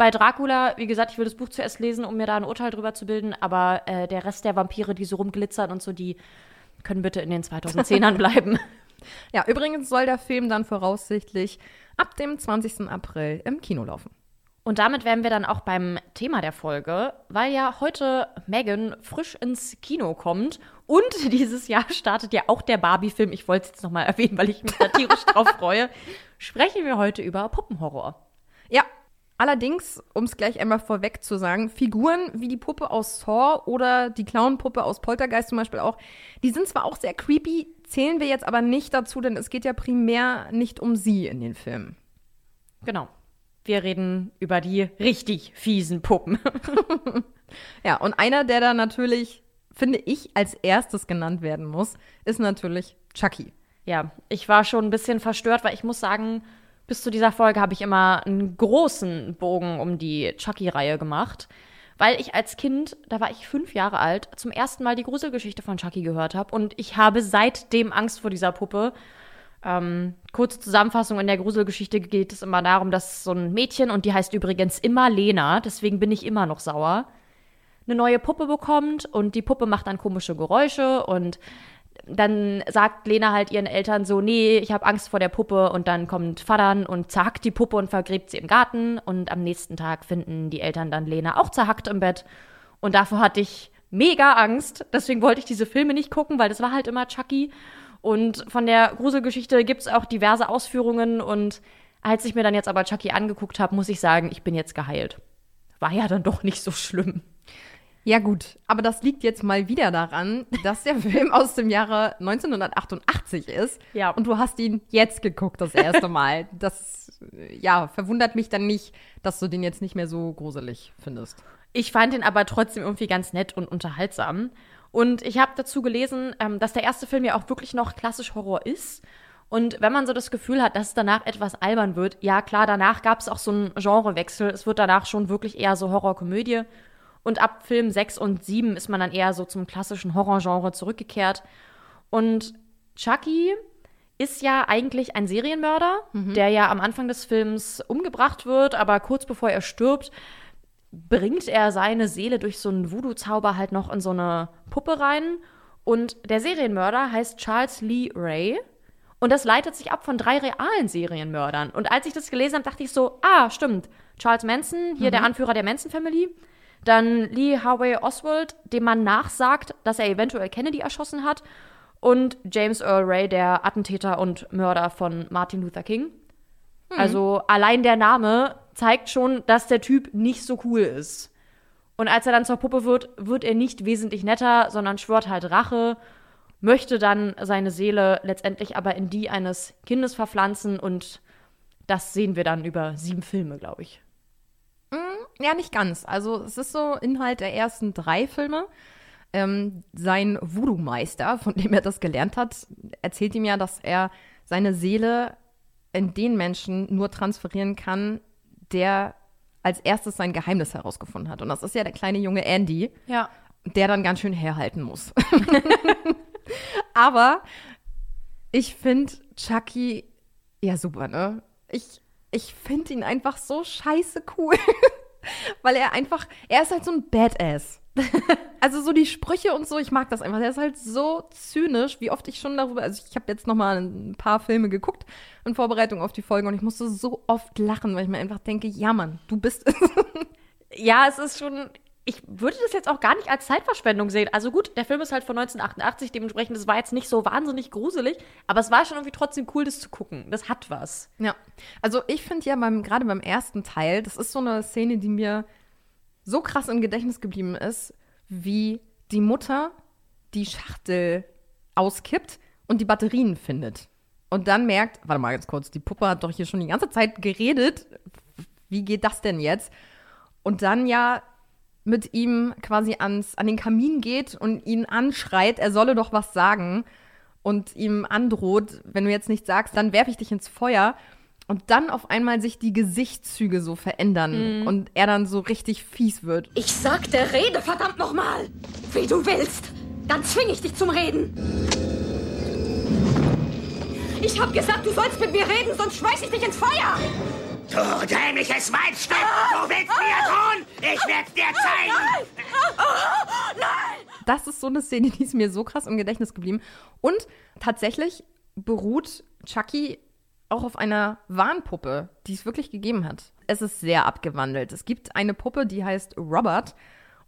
Speaker 1: bei Dracula, wie gesagt, ich will das Buch zuerst lesen, um mir da ein Urteil drüber zu bilden, aber äh, der Rest der Vampire, die so rumglitzern und so, die können bitte in den 2010ern bleiben.
Speaker 2: Ja, übrigens soll der Film dann voraussichtlich ab dem 20. April im Kino laufen.
Speaker 1: Und damit wären wir dann auch beim Thema der Folge, weil ja heute Megan frisch ins Kino kommt und dieses Jahr startet ja auch der Barbie-Film. Ich wollte es jetzt nochmal erwähnen, weil ich mich da tierisch drauf freue. Sprechen wir heute über Puppenhorror.
Speaker 2: Ja, Allerdings, um es gleich einmal vorweg zu sagen, Figuren wie die Puppe aus Saw oder die Clownpuppe aus Poltergeist zum Beispiel auch, die sind zwar auch sehr creepy, zählen wir jetzt aber nicht dazu, denn es geht ja primär nicht um sie in den Filmen.
Speaker 1: Genau. Wir reden über die richtig fiesen Puppen.
Speaker 2: ja, und einer, der da natürlich, finde ich, als erstes genannt werden muss, ist natürlich Chucky.
Speaker 1: Ja, ich war schon ein bisschen verstört, weil ich muss sagen, bis zu dieser Folge habe ich immer einen großen Bogen um die Chucky-Reihe gemacht, weil ich als Kind, da war ich fünf Jahre alt, zum ersten Mal die Gruselgeschichte von Chucky gehört habe und ich habe seitdem Angst vor dieser Puppe. Ähm, kurze Zusammenfassung: In der Gruselgeschichte geht es immer darum, dass so ein Mädchen, und die heißt übrigens immer Lena, deswegen bin ich immer noch sauer, eine neue Puppe bekommt und die Puppe macht dann komische Geräusche und dann sagt Lena halt ihren Eltern so, nee, ich habe Angst vor der Puppe. Und dann kommt Vater und zerhackt die Puppe und vergräbt sie im Garten. Und am nächsten Tag finden die Eltern dann Lena auch zerhackt im Bett. Und davor hatte ich mega Angst, deswegen wollte ich diese Filme nicht gucken, weil das war halt immer Chucky. Und von der Gruselgeschichte gibt es auch diverse Ausführungen. Und als ich mir dann jetzt aber Chucky angeguckt habe, muss ich sagen, ich bin jetzt geheilt. War ja dann doch nicht so schlimm.
Speaker 2: Ja, gut, aber das liegt jetzt mal wieder daran, dass der Film aus dem Jahre 1988 ist.
Speaker 1: Ja.
Speaker 2: Und du hast ihn jetzt geguckt, das erste Mal. Das, ja, verwundert mich dann nicht, dass du den jetzt nicht mehr so gruselig findest.
Speaker 1: Ich fand ihn aber trotzdem irgendwie ganz nett und unterhaltsam. Und ich habe dazu gelesen, ähm, dass der erste Film ja auch wirklich noch klassisch Horror ist. Und wenn man so das Gefühl hat, dass es danach etwas albern wird, ja klar, danach gab es auch so einen Genrewechsel. Es wird danach schon wirklich eher so Horrorkomödie. Und ab Film 6 und 7 ist man dann eher so zum klassischen Horrorgenre zurückgekehrt. Und Chucky ist ja eigentlich ein Serienmörder,
Speaker 2: Mhm.
Speaker 1: der ja am Anfang des Films umgebracht wird, aber kurz bevor er stirbt, bringt er seine Seele durch so einen Voodoo-Zauber halt noch in so eine Puppe rein. Und der Serienmörder heißt Charles Lee Ray. Und das leitet sich ab von drei realen Serienmördern. Und als ich das gelesen habe, dachte ich so, ah, stimmt. Charles Manson, hier
Speaker 2: Mhm.
Speaker 1: der Anführer der Manson Family. Dann Lee Harvey Oswald, dem man nachsagt, dass er eventuell Kennedy erschossen hat. Und James Earl Ray, der Attentäter und Mörder von Martin Luther King.
Speaker 2: Hm.
Speaker 1: Also allein der Name zeigt schon, dass der Typ nicht so cool ist. Und als er dann zur Puppe wird, wird er nicht wesentlich netter, sondern schwört halt Rache, möchte dann seine Seele letztendlich aber in die eines Kindes verpflanzen und das sehen wir dann über sieben Filme, glaube ich.
Speaker 2: Ja, nicht ganz. Also es ist so Inhalt der ersten drei Filme. Ähm, sein Voodoo-Meister, von dem er das gelernt hat, erzählt ihm ja, dass er seine Seele in den Menschen nur transferieren kann, der als erstes sein Geheimnis herausgefunden hat. Und das ist ja der kleine junge Andy,
Speaker 1: Ja.
Speaker 2: der dann ganz schön herhalten muss. Aber ich finde Chucky ja super, ne? Ich, ich finde ihn einfach so scheiße cool. Weil er einfach, er ist halt so ein Badass. also so die Sprüche und so, ich mag das einfach. Der ist halt so zynisch, wie oft ich schon darüber, also ich habe jetzt noch mal ein paar Filme geguckt in Vorbereitung auf die Folge und ich musste so oft lachen, weil ich mir einfach denke, ja Mann, du bist es.
Speaker 1: Ja, es ist schon. Ich würde das jetzt auch gar nicht als Zeitverschwendung sehen. Also gut, der Film ist halt von 1988, dementsprechend, das war jetzt nicht so wahnsinnig gruselig, aber es war schon irgendwie trotzdem cool, das zu gucken. Das hat was.
Speaker 2: Ja, also ich finde ja beim, gerade beim ersten Teil, das ist so eine Szene, die mir so krass im Gedächtnis geblieben ist, wie die Mutter die Schachtel auskippt und die Batterien findet. Und dann merkt, warte mal ganz kurz, die Puppe hat doch hier schon die ganze Zeit geredet. Wie geht das denn jetzt? Und dann ja mit ihm quasi ans, an den Kamin geht und ihn anschreit, er solle doch was sagen und ihm androht, wenn du jetzt nichts sagst, dann werfe ich dich ins Feuer. Und dann auf einmal sich die Gesichtszüge so verändern
Speaker 5: Mhm.
Speaker 2: und er dann so richtig fies wird.
Speaker 5: Ich sagte, rede verdammt nochmal! Wie du willst! Dann zwinge ich dich zum Reden! Ich hab gesagt, du sollst mit mir reden, sonst schmeiß ich dich ins Feuer!
Speaker 9: Du dämliches Weibstück! Du willst mir drohen! Ich werd's dir zeigen!
Speaker 2: Das ist so eine Szene, die ist mir so krass im Gedächtnis geblieben. Und tatsächlich beruht Chucky auch auf einer Warnpuppe, die es wirklich gegeben hat. Es ist sehr abgewandelt. Es gibt eine Puppe, die heißt Robert.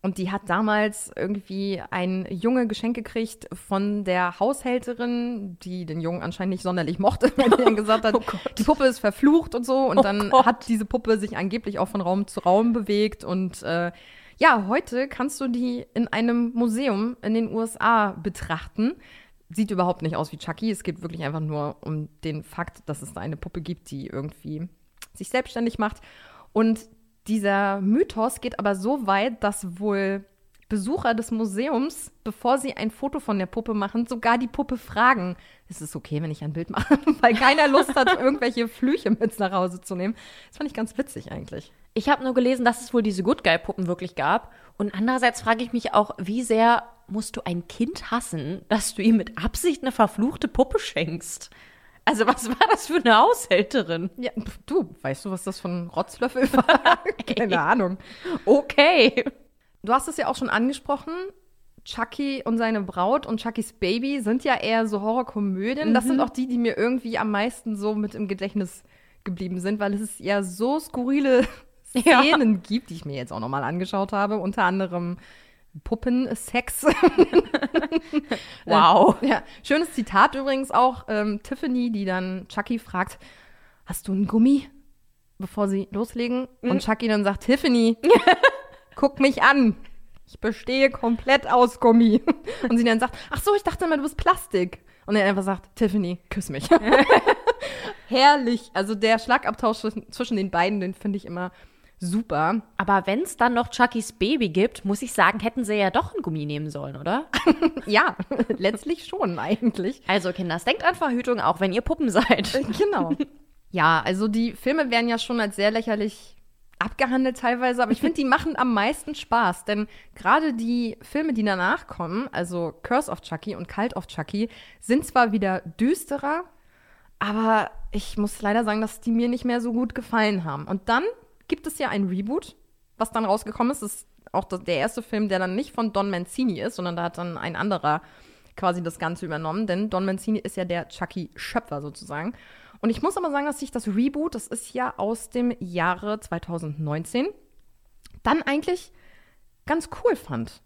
Speaker 2: Und die hat damals irgendwie ein Junge geschenkt gekriegt von der Haushälterin, die den Jungen anscheinend nicht sonderlich mochte, weil die dann gesagt hat, die Puppe ist verflucht und so. Und
Speaker 1: Oh
Speaker 2: dann
Speaker 1: Gott.
Speaker 2: hat diese Puppe sich angeblich auch von Raum zu Raum bewegt. Und äh, ja, heute kannst du die in einem Museum in den USA betrachten. Sieht überhaupt nicht aus wie Chucky. Es geht wirklich einfach nur um den Fakt, dass es da eine Puppe gibt, die irgendwie sich selbstständig macht. Und dieser Mythos geht aber so weit, dass wohl Besucher des Museums, bevor sie ein Foto von der Puppe machen, sogar die Puppe fragen, ist es okay, wenn ich ein Bild mache? Weil keiner Lust hat, irgendwelche Flüche mit nach Hause zu nehmen. Das fand ich ganz witzig eigentlich.
Speaker 1: Ich habe nur gelesen, dass es wohl diese Good Guy-Puppen wirklich gab. Und andererseits frage ich mich auch, wie sehr musst du ein Kind hassen, dass du ihm mit Absicht eine verfluchte Puppe schenkst? Also, was war das für eine Haushälterin?
Speaker 2: Ja, du, weißt du, was das für ein Rotzlöffel war? Keine Ahnung.
Speaker 1: Okay.
Speaker 2: Du hast es ja auch schon angesprochen. Chucky und seine Braut und Chuckys Baby sind ja eher so Horrorkomödien. Das sind
Speaker 1: Mhm.
Speaker 2: auch die, die mir irgendwie am meisten so mit im Gedächtnis geblieben sind, weil es ja so skurrile
Speaker 1: Ja.
Speaker 2: Szenen gibt, die ich mir jetzt auch nochmal angeschaut habe. Unter anderem Puppensex.
Speaker 1: Wow.
Speaker 2: Äh, ja, schönes Zitat übrigens auch. Ähm, Tiffany, die dann Chucky fragt, hast du einen Gummi? Bevor sie loslegen.
Speaker 1: Mhm.
Speaker 2: Und Chucky dann sagt, Tiffany, guck mich an. Ich bestehe komplett aus Gummi. Und sie dann sagt, ach so, ich dachte immer, du bist Plastik. Und er einfach sagt, Tiffany, küss mich. Herrlich. Also der Schlagabtausch zwischen den beiden, den finde ich immer super.
Speaker 1: Aber wenn es dann noch Chuckys Baby gibt, muss ich sagen, hätten sie ja doch ein Gummi nehmen sollen, oder?
Speaker 2: Ja, letztlich schon eigentlich.
Speaker 1: Also, Kinders, denkt an Verhütung, auch wenn ihr Puppen seid.
Speaker 2: Genau. Ja, also die Filme werden ja schon als sehr lächerlich abgehandelt teilweise, aber ich finde, die machen am meisten Spaß, denn gerade die Filme, die danach kommen, also Curse of Chucky und Cult of Chucky, sind zwar wieder düsterer, aber ich muss leider sagen, dass die mir nicht mehr so gut gefallen haben. Und dann gibt es ja ein Reboot, was dann rausgekommen ist. Das ist auch das, der erste Film, der dann nicht von Don Mancini ist, sondern da hat dann ein anderer quasi das Ganze übernommen, denn Don Mancini ist ja der Chucky-Schöpfer sozusagen. Und ich muss aber sagen, dass ich das Reboot, das ist ja aus dem Jahre 2019, dann eigentlich ganz cool fand.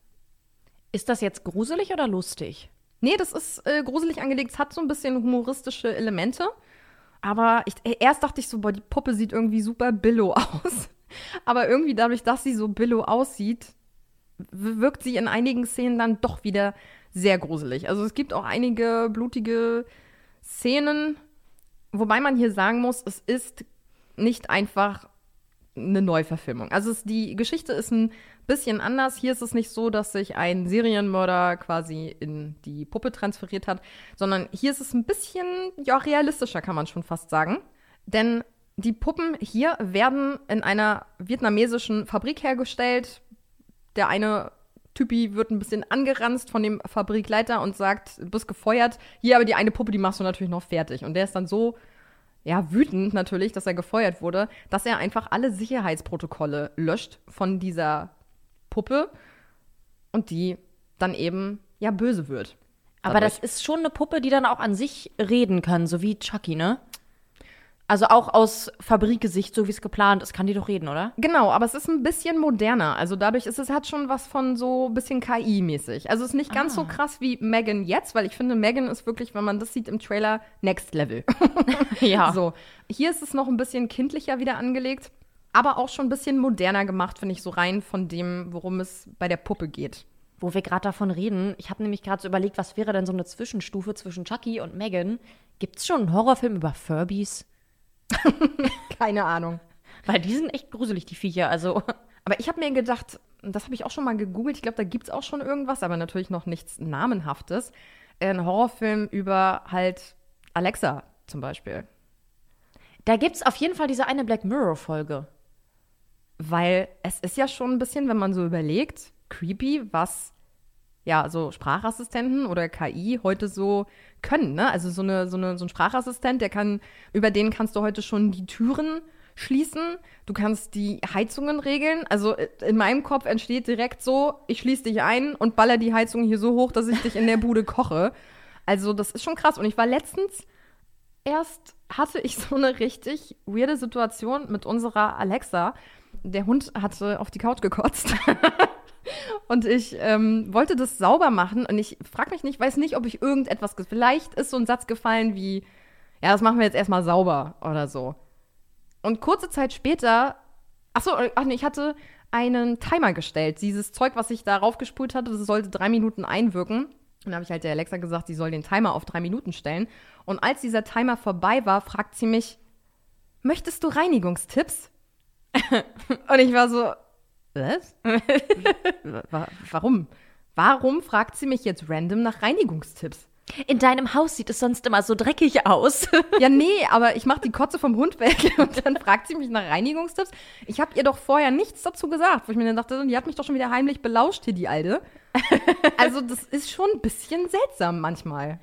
Speaker 1: Ist das jetzt gruselig oder lustig?
Speaker 2: Nee, das ist äh, gruselig angelegt. Es hat so ein bisschen humoristische Elemente. Aber ich, erst dachte ich so, boah, die Puppe sieht irgendwie super billo aus. Aber irgendwie dadurch, dass sie so billo aussieht, wirkt sie in einigen Szenen dann doch wieder sehr gruselig. Also es gibt auch einige blutige Szenen, wobei man hier sagen muss, es ist nicht einfach eine Neuverfilmung. Also es, die Geschichte ist ein bisschen anders. Hier ist es nicht so, dass sich ein Serienmörder quasi in die Puppe transferiert hat, sondern hier ist es ein bisschen ja, realistischer, kann man schon fast sagen. Denn die Puppen hier werden in einer vietnamesischen Fabrik hergestellt. Der eine Typi wird ein bisschen angeranzt von dem Fabrikleiter und sagt, bist gefeuert. Hier aber die eine Puppe, die machst du natürlich noch fertig. Und der ist dann so ja, wütend natürlich, dass er gefeuert wurde, dass er einfach alle Sicherheitsprotokolle löscht von dieser Puppe und die dann eben ja böse wird.
Speaker 1: Aber
Speaker 2: dadurch.
Speaker 1: das ist schon eine Puppe, die dann auch an sich reden kann, so wie Chucky, ne? Also auch aus Fabrikgesicht, so wie es geplant ist, kann die doch reden, oder?
Speaker 2: Genau, aber es ist ein bisschen moderner. Also dadurch ist es hat schon was von so ein bisschen KI-mäßig. Also es ist nicht ganz so krass wie Megan jetzt, weil ich finde, Megan ist wirklich, wenn man das sieht im Trailer, Next Level.
Speaker 1: Ja.
Speaker 2: So, hier ist es noch ein bisschen kindlicher wieder angelegt, aber auch schon ein bisschen moderner gemacht, finde ich, so rein von dem, worum es bei der Puppe geht.
Speaker 1: Wo wir gerade davon reden, ich habe nämlich gerade so überlegt, was wäre denn so eine Zwischenstufe zwischen Chucky und Megan? Gibt's schon einen Horrorfilm über Furbies?
Speaker 2: Keine Ahnung.
Speaker 1: Weil die sind echt gruselig, die Viecher. Also,
Speaker 2: Aber ich habe mir gedacht, das habe ich auch schon mal gegoogelt, ich glaube, da gibt es auch schon irgendwas, aber natürlich noch nichts Namenhaftes. Ein Horrorfilm über halt Alexa zum Beispiel.
Speaker 1: da gibt's auf jeden Fall diese eine Black Mirror-Folge.
Speaker 2: Weil es ist ja schon ein bisschen, wenn man so überlegt, creepy, was ja so Sprachassistenten oder KI heute so können. Ne? Also so, eine, so, eine, so ein Sprachassistent, der kann, über den kannst du heute schon die Türen schließen. Du kannst die Heizungen regeln. Also äh, in meinem Kopf entsteht direkt so, ich schließe dich ein und baller die Heizung hier so hoch, dass ich dich in der Bude koche. Also das ist schon krass. Und ich war letztens erst hatte ich so eine richtig weirde Situation mit unserer Alexa. Der Hund hatte auf die Couch gekotzt. und ich ähm, wollte das sauber machen. Und ich frage mich nicht, weiß nicht, ob ich irgendetwas. ge- Vielleicht ist so ein Satz gefallen wie: Ja, das machen wir jetzt erstmal sauber oder so. Und kurze Zeit später, ach so, ach nee, ich hatte einen Timer gestellt. Dieses Zeug, was ich da raufgespult hatte, das sollte drei Minuten einwirken. Und da habe ich halt der Alexa gesagt, sie soll den Timer auf drei Minuten stellen. Und als dieser Timer vorbei war, fragt sie mich, möchtest du Reinigungstipps? Und ich war so, was? Wa- Warum? Warum fragt sie mich jetzt random nach Reinigungstipps?
Speaker 1: In deinem Haus sieht es sonst immer so dreckig aus.
Speaker 2: Ja, nee, aber ich mache die Kotze vom Hund weg und dann fragt sie mich nach Reinigungstipps. Ich habe ihr doch vorher nichts dazu gesagt, wo ich mir dann dachte, die hat mich doch schon wieder heimlich belauscht hier, die Alte. Also das ist schon ein bisschen seltsam manchmal.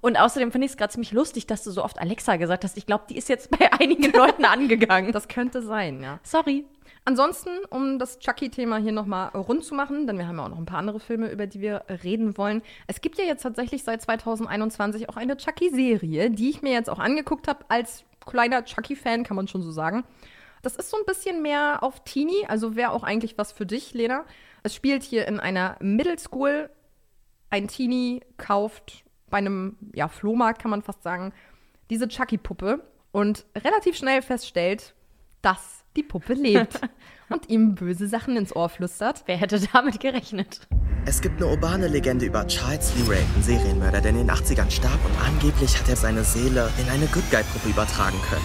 Speaker 1: Und außerdem finde ich es gerade ziemlich lustig, dass du so oft Alexa gesagt hast. Ich glaube, die ist jetzt bei einigen Leuten angegangen.
Speaker 2: Das könnte sein, ja.
Speaker 1: Sorry.
Speaker 2: Ansonsten, um das Chucky-Thema hier nochmal rund zu machen, denn wir haben ja auch noch ein paar andere Filme, über die wir reden wollen. Es gibt ja jetzt tatsächlich seit 2021 auch eine Chucky-Serie, die ich mir jetzt auch angeguckt habe als kleiner Chucky-Fan, kann man schon so sagen. Das ist so ein bisschen mehr auf Teenie, also wäre auch eigentlich was für dich, Lena. Es spielt hier in einer Middle School. Ein Teenie kauft bei einem ja, Flohmarkt, kann man fast sagen, diese Chucky-Puppe und relativ schnell feststellt, dass die Puppe lebt und ihm böse Sachen ins Ohr flüstert.
Speaker 1: Wer hätte damit gerechnet?
Speaker 17: Es gibt eine urbane Legende über Charles Lee Ray, einen Serienmörder, der in den 80ern starb und angeblich hat er seine Seele in eine Good Guy-Puppe übertragen können.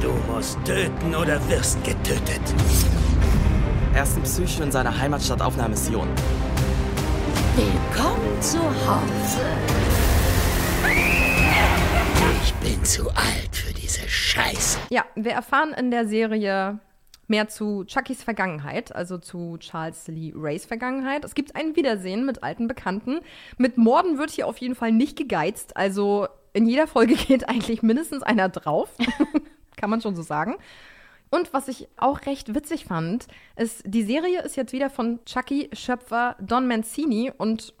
Speaker 9: Du musst töten oder wirst getötet.
Speaker 17: Er ist ein Psycho in seiner Heimatstadt auf einer Mission.
Speaker 5: Willkommen zu Hause.
Speaker 9: Ich bin zu alt für diese Scheiße.
Speaker 2: Ja, wir erfahren in der Serie mehr zu Chuckys Vergangenheit, also zu Charles Lee Rays Vergangenheit. Es gibt ein Wiedersehen mit alten Bekannten. Mit Morden wird hier auf jeden Fall nicht gegeizt. Also in jeder Folge geht eigentlich mindestens einer drauf. Kann man schon so sagen. Und was ich auch recht witzig fand, ist, die Serie ist jetzt wieder von Chucky-Schöpfer Don Mancini und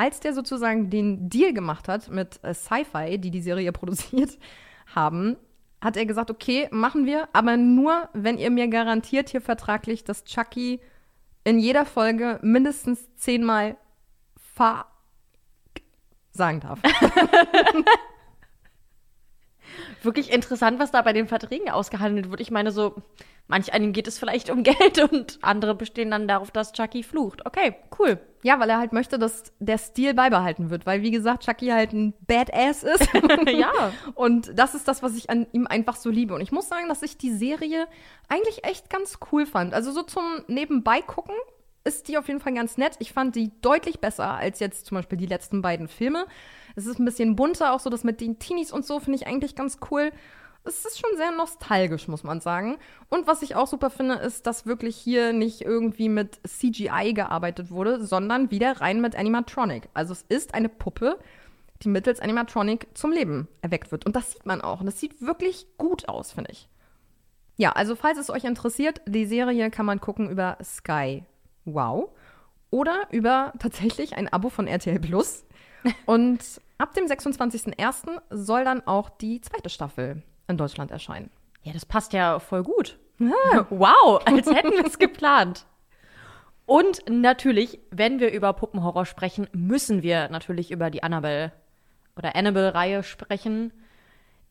Speaker 2: als der sozusagen den Deal gemacht hat mit äh, Sci-Fi, die die Serie produziert haben, hat er gesagt, okay, machen wir, aber nur, wenn ihr mir garantiert hier vertraglich, dass Chucky in jeder Folge mindestens zehnmal fa sagen darf.
Speaker 1: Wirklich interessant, was da bei den Verträgen ausgehandelt wird. Ich meine, so, manch einem geht es vielleicht um Geld und andere bestehen dann darauf, dass Chucky flucht. Okay, cool.
Speaker 2: Ja, weil er halt möchte, dass der Stil beibehalten wird, weil wie gesagt, Chucky halt ein Badass ist.
Speaker 1: ja.
Speaker 2: Und das ist das, was ich an ihm einfach so liebe. Und ich muss sagen, dass ich die Serie eigentlich echt ganz cool fand. Also so zum Nebenbei gucken ist die auf jeden Fall ganz nett. Ich fand die deutlich besser als jetzt zum Beispiel die letzten beiden Filme. Es ist ein bisschen bunter, auch so das mit den Teenies und so finde ich eigentlich ganz cool. Es ist schon sehr nostalgisch, muss man sagen. Und was ich auch super finde, ist, dass wirklich hier nicht irgendwie mit CGI gearbeitet wurde, sondern wieder rein mit Animatronic. Also es ist eine Puppe, die mittels Animatronic zum Leben erweckt wird. Und das sieht man auch. Und das sieht wirklich gut aus, finde ich. Ja, also falls es euch interessiert, die Serie kann man gucken über Sky Wow oder über tatsächlich ein Abo von RTL Plus. Und ab dem 26.01. soll dann auch die zweite Staffel in Deutschland erscheinen.
Speaker 1: Ja, das passt ja voll gut. Wow, als hätten wir es geplant. Und natürlich, wenn wir über Puppenhorror sprechen, müssen wir natürlich über die Annabelle oder Annabelle-Reihe sprechen.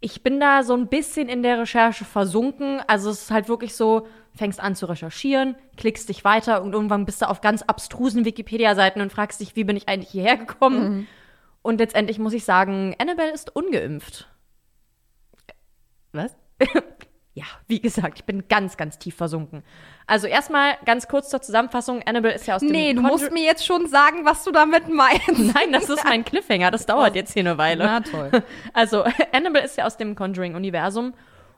Speaker 1: Ich bin da so ein bisschen in der Recherche versunken. Also es ist halt wirklich so, fängst an zu recherchieren, klickst dich weiter und irgendwann bist du auf ganz abstrusen Wikipedia-Seiten und fragst dich, wie bin ich eigentlich hierher gekommen? Mhm. Und letztendlich muss ich sagen, Annabelle ist ungeimpft.
Speaker 2: Was?
Speaker 1: ja, wie gesagt, ich bin ganz, ganz tief versunken. Also erstmal ganz kurz zur Zusammenfassung. Annabelle ist ja aus dem
Speaker 2: Nee, du musst mir jetzt schon sagen, was du damit meinst.
Speaker 1: Nein, das ist mein Cliffhanger. Das dauert jetzt hier eine Weile.
Speaker 2: Na toll.
Speaker 1: Also Annabelle ist ja aus dem Conjuring-Universum.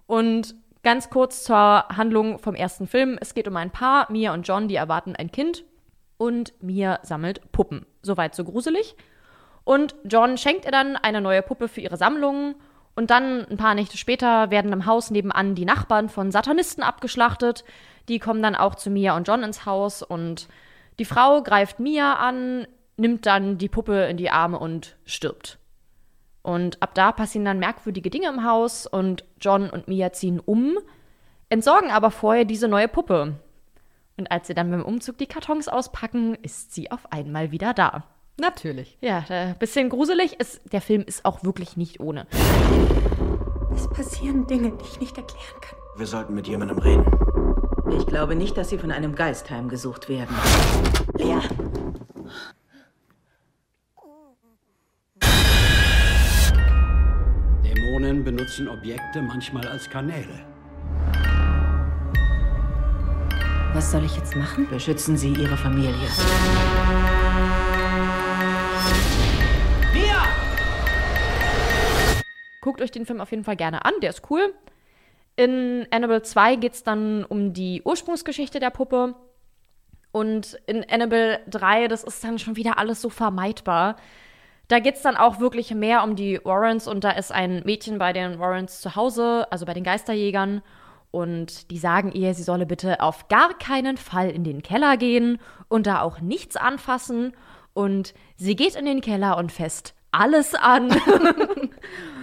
Speaker 1: Und ganz kurz zur Handlung vom ersten Film. Es geht um ein Paar, Mia und John, die erwarten ein Kind. Und Mia sammelt Puppen. Soweit so gruselig. Und John schenkt ihr dann eine neue Puppe für ihre Sammlung. Und dann, ein paar Nächte später, werden im Haus nebenan die Nachbarn von Satanisten abgeschlachtet. Die kommen dann auch zu Mia und John ins Haus und die Frau greift Mia an, nimmt dann die Puppe in die Arme und stirbt. Und ab da passieren dann merkwürdige Dinge im Haus und John und Mia ziehen um, entsorgen aber vorher diese neue Puppe. Und als sie dann beim Umzug die Kartons auspacken, ist sie auf einmal wieder da.
Speaker 2: Natürlich.
Speaker 1: Ja, ein bisschen gruselig. Ist, der Film ist auch wirklich nicht ohne.
Speaker 5: Es passieren Dinge, die ich nicht erklären kann.
Speaker 15: Wir sollten mit jemandem reden.
Speaker 16: Ich glaube nicht, dass Sie von einem Geist heimgesucht werden.
Speaker 5: Lea!
Speaker 18: Dämonen benutzen Objekte manchmal als Kanäle.
Speaker 16: Was soll ich jetzt machen? Beschützen Sie Ihre Familie.
Speaker 1: Guckt euch den Film auf jeden Fall gerne an, der ist cool. In Annabelle 2 geht es dann um die Ursprungsgeschichte der Puppe. Und in Annabelle 3, das ist dann schon wieder alles so vermeidbar. Da geht es dann auch wirklich mehr um die Warrens und da ist ein Mädchen bei den Warrens zu Hause, also bei den Geisterjägern. Und die sagen ihr, sie solle bitte auf gar keinen Fall in den Keller gehen und da auch nichts anfassen. Und sie geht in den Keller und fässt alles an.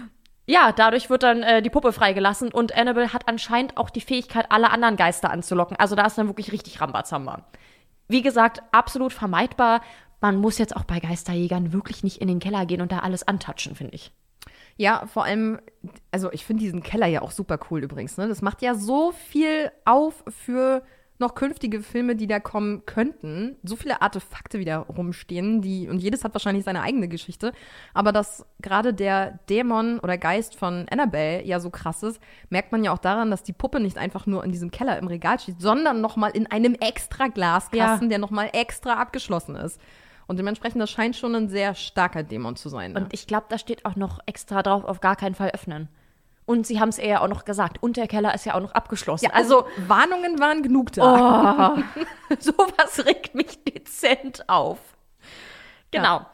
Speaker 1: ja, dadurch wird dann äh, die Puppe freigelassen und Annabelle hat anscheinend auch die Fähigkeit, alle anderen Geister anzulocken. Also da ist dann wirklich richtig Rambazamba. Wie gesagt, absolut vermeidbar. Man muss jetzt auch bei Geisterjägern wirklich nicht in den Keller gehen und da alles antatschen, finde ich.
Speaker 2: Ja, vor allem, also ich finde diesen Keller ja auch super cool übrigens. Ne? Das macht ja so viel auf für noch künftige Filme, die da kommen könnten. So viele Artefakte wieder rumstehen, die, und jedes hat wahrscheinlich seine eigene Geschichte. Aber dass gerade der Dämon oder Geist von Annabelle ja so krass ist, merkt man ja auch daran, dass die Puppe nicht einfach nur in diesem Keller im Regal steht, sondern nochmal in einem extra Glaskasten,
Speaker 1: Ja.
Speaker 2: der nochmal extra abgeschlossen ist. Und dementsprechend, das scheint schon ein sehr starker Dämon zu sein. Ne?
Speaker 1: Und ich glaube, da steht auch noch extra drauf, auf gar keinen Fall öffnen. Und sie haben es eher auch noch gesagt. Und der Keller ist ja auch noch abgeschlossen.
Speaker 2: Ja, also Warnungen waren genug da.
Speaker 1: Oh, sowas regt mich dezent auf. Genau.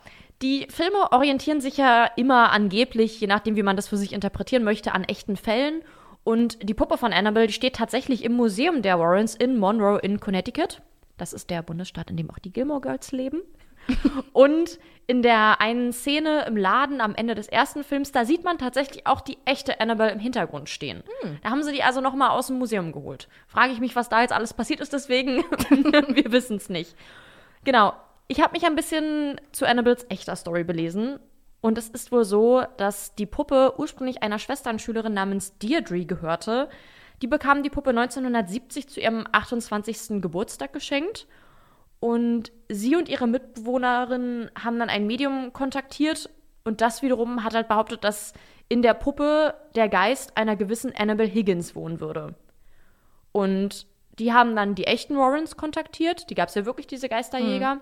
Speaker 1: Die Filme orientieren sich ja immer angeblich, je nachdem, wie man das für sich interpretieren möchte, an echten Fällen. Und die Puppe von Annabelle, steht tatsächlich im Museum der Warrens in Monroe in Connecticut. Das ist der Bundesstaat, in dem auch die Gilmore Girls leben. Und in der einen Szene im Laden am Ende des ersten Films, da sieht man tatsächlich auch die echte Annabelle im Hintergrund stehen. Da haben sie die also noch mal aus dem Museum geholt. Frage ich mich, was da jetzt alles passiert ist, deswegen wir wissen es nicht. Genau. Ich habe mich ein bisschen zu Annabelles echter Story belesen. Und es ist wohl so, dass die Puppe ursprünglich einer Schwesternschülerin namens Deirdre gehörte. Die bekam die Puppe 1970 zu ihrem 28. Geburtstag geschenkt. Und sie und ihre Mitbewohnerin haben dann ein Medium kontaktiert und das wiederum hat halt behauptet, dass in der Puppe der Geist einer gewissen Annabelle Higgins wohnen würde. Und die haben dann die echten Warrens kontaktiert, die gab es ja wirklich, diese Geisterjäger.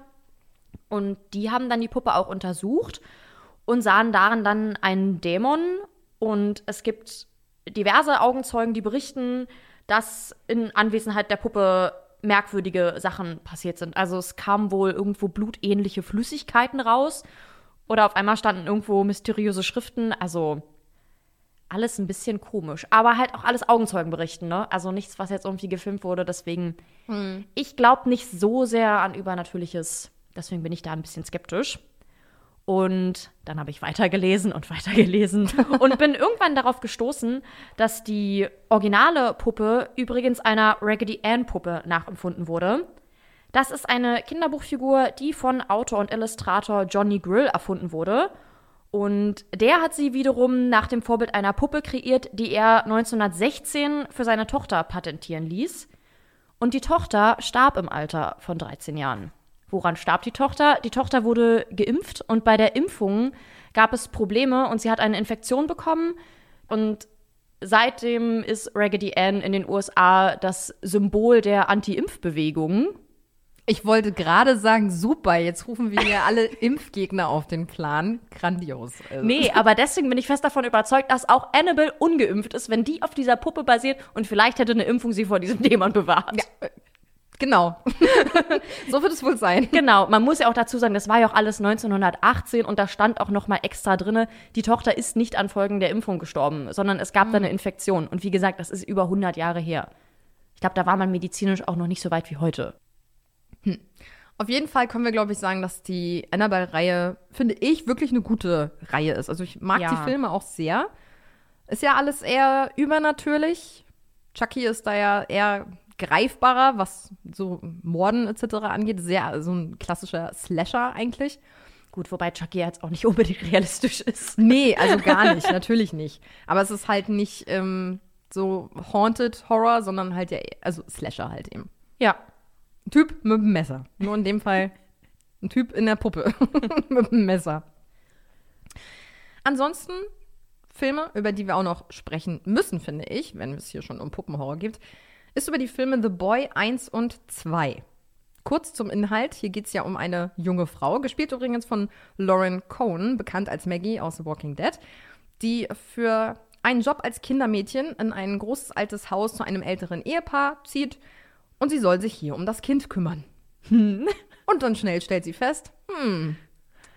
Speaker 1: Und die haben dann die Puppe auch untersucht und sahen darin dann einen Dämon. Und es gibt diverse Augenzeugen, die berichten, dass in Anwesenheit der Puppe merkwürdige Sachen passiert sind. Also es kamen wohl irgendwo blutähnliche Flüssigkeiten raus oder auf einmal standen irgendwo mysteriöse Schriften. Also alles ein bisschen komisch, aber halt auch alles Augenzeugen berichten, ne? Also nichts, was jetzt irgendwie gefilmt wurde. Deswegen,
Speaker 2: Hm.
Speaker 1: ich glaube nicht so sehr an Übernatürliches. Deswegen bin ich da ein bisschen skeptisch. Und dann habe ich weitergelesen und weitergelesen und bin irgendwann darauf gestoßen, dass die originale Puppe übrigens einer Raggedy Ann Puppe nachempfunden wurde. Das ist eine Kinderbuchfigur, die von Autor und Illustrator Johnny Grill erfunden wurde. Und der hat sie wiederum nach dem Vorbild einer Puppe kreiert, die er 1916 für seine Tochter patentieren ließ. Und die Tochter starb im Alter von 13 Jahren. Woran starb die Tochter? Die Tochter wurde geimpft und bei der Impfung gab es Probleme und sie hat eine Infektion bekommen. Und seitdem ist Raggedy Ann in den USA das Symbol der Anti-Impf-Bewegung.
Speaker 2: Ich wollte gerade sagen, super, jetzt rufen wir ja alle Impfgegner auf den Plan. Grandios. Also.
Speaker 1: Nee, aber deswegen bin ich fest davon überzeugt, dass auch Annabelle ungeimpft ist, wenn die auf dieser Puppe basiert und vielleicht hätte eine Impfung sie vor diesem Dämon bewahrt.
Speaker 2: Ja, Genau. so wird es wohl sein.
Speaker 1: Genau, man muss ja auch dazu sagen, das war ja auch alles 1918 und da stand auch noch mal extra drinne, die Tochter ist nicht an Folgen der Impfung gestorben, sondern es gab da eine Infektion und wie gesagt, das ist über 100 Jahre her. Ich glaube, da war man medizinisch auch noch nicht so weit wie heute.
Speaker 2: Hm. Auf jeden Fall können wir, glaube ich, sagen, dass die Annabelle-Reihe, finde ich, wirklich eine gute Reihe ist. Also ich mag
Speaker 1: Ja.
Speaker 2: die Filme auch sehr. Ist ja alles eher übernatürlich. Chucky ist da ja eher greifbarer, was so Morden etc. angeht. Sehr so ein klassischer Slasher eigentlich.
Speaker 1: Gut, wobei Chucky jetzt auch nicht unbedingt realistisch ist.
Speaker 2: Nee, also gar nicht, natürlich nicht. Aber es ist halt nicht ähm, so Haunted Horror, sondern halt ja, also Slasher halt eben.
Speaker 1: Ja.
Speaker 2: Ein Typ mit einem Messer. Nur in dem Fall ein Typ in der Puppe mit einem Messer. Ansonsten Filme, über die wir auch noch sprechen müssen, finde ich, wenn es hier schon um Puppenhorror geht, ist über die Filme The Boy 1 und 2. Kurz zum Inhalt. Hier geht es ja um eine junge Frau, gespielt übrigens von Lauren Cohn, bekannt als Maggie aus The Walking Dead, die für einen Job als Kindermädchen in ein großes altes Haus zu einem älteren Ehepaar zieht und sie soll sich hier um das Kind kümmern. Und dann schnell stellt sie fest, hm,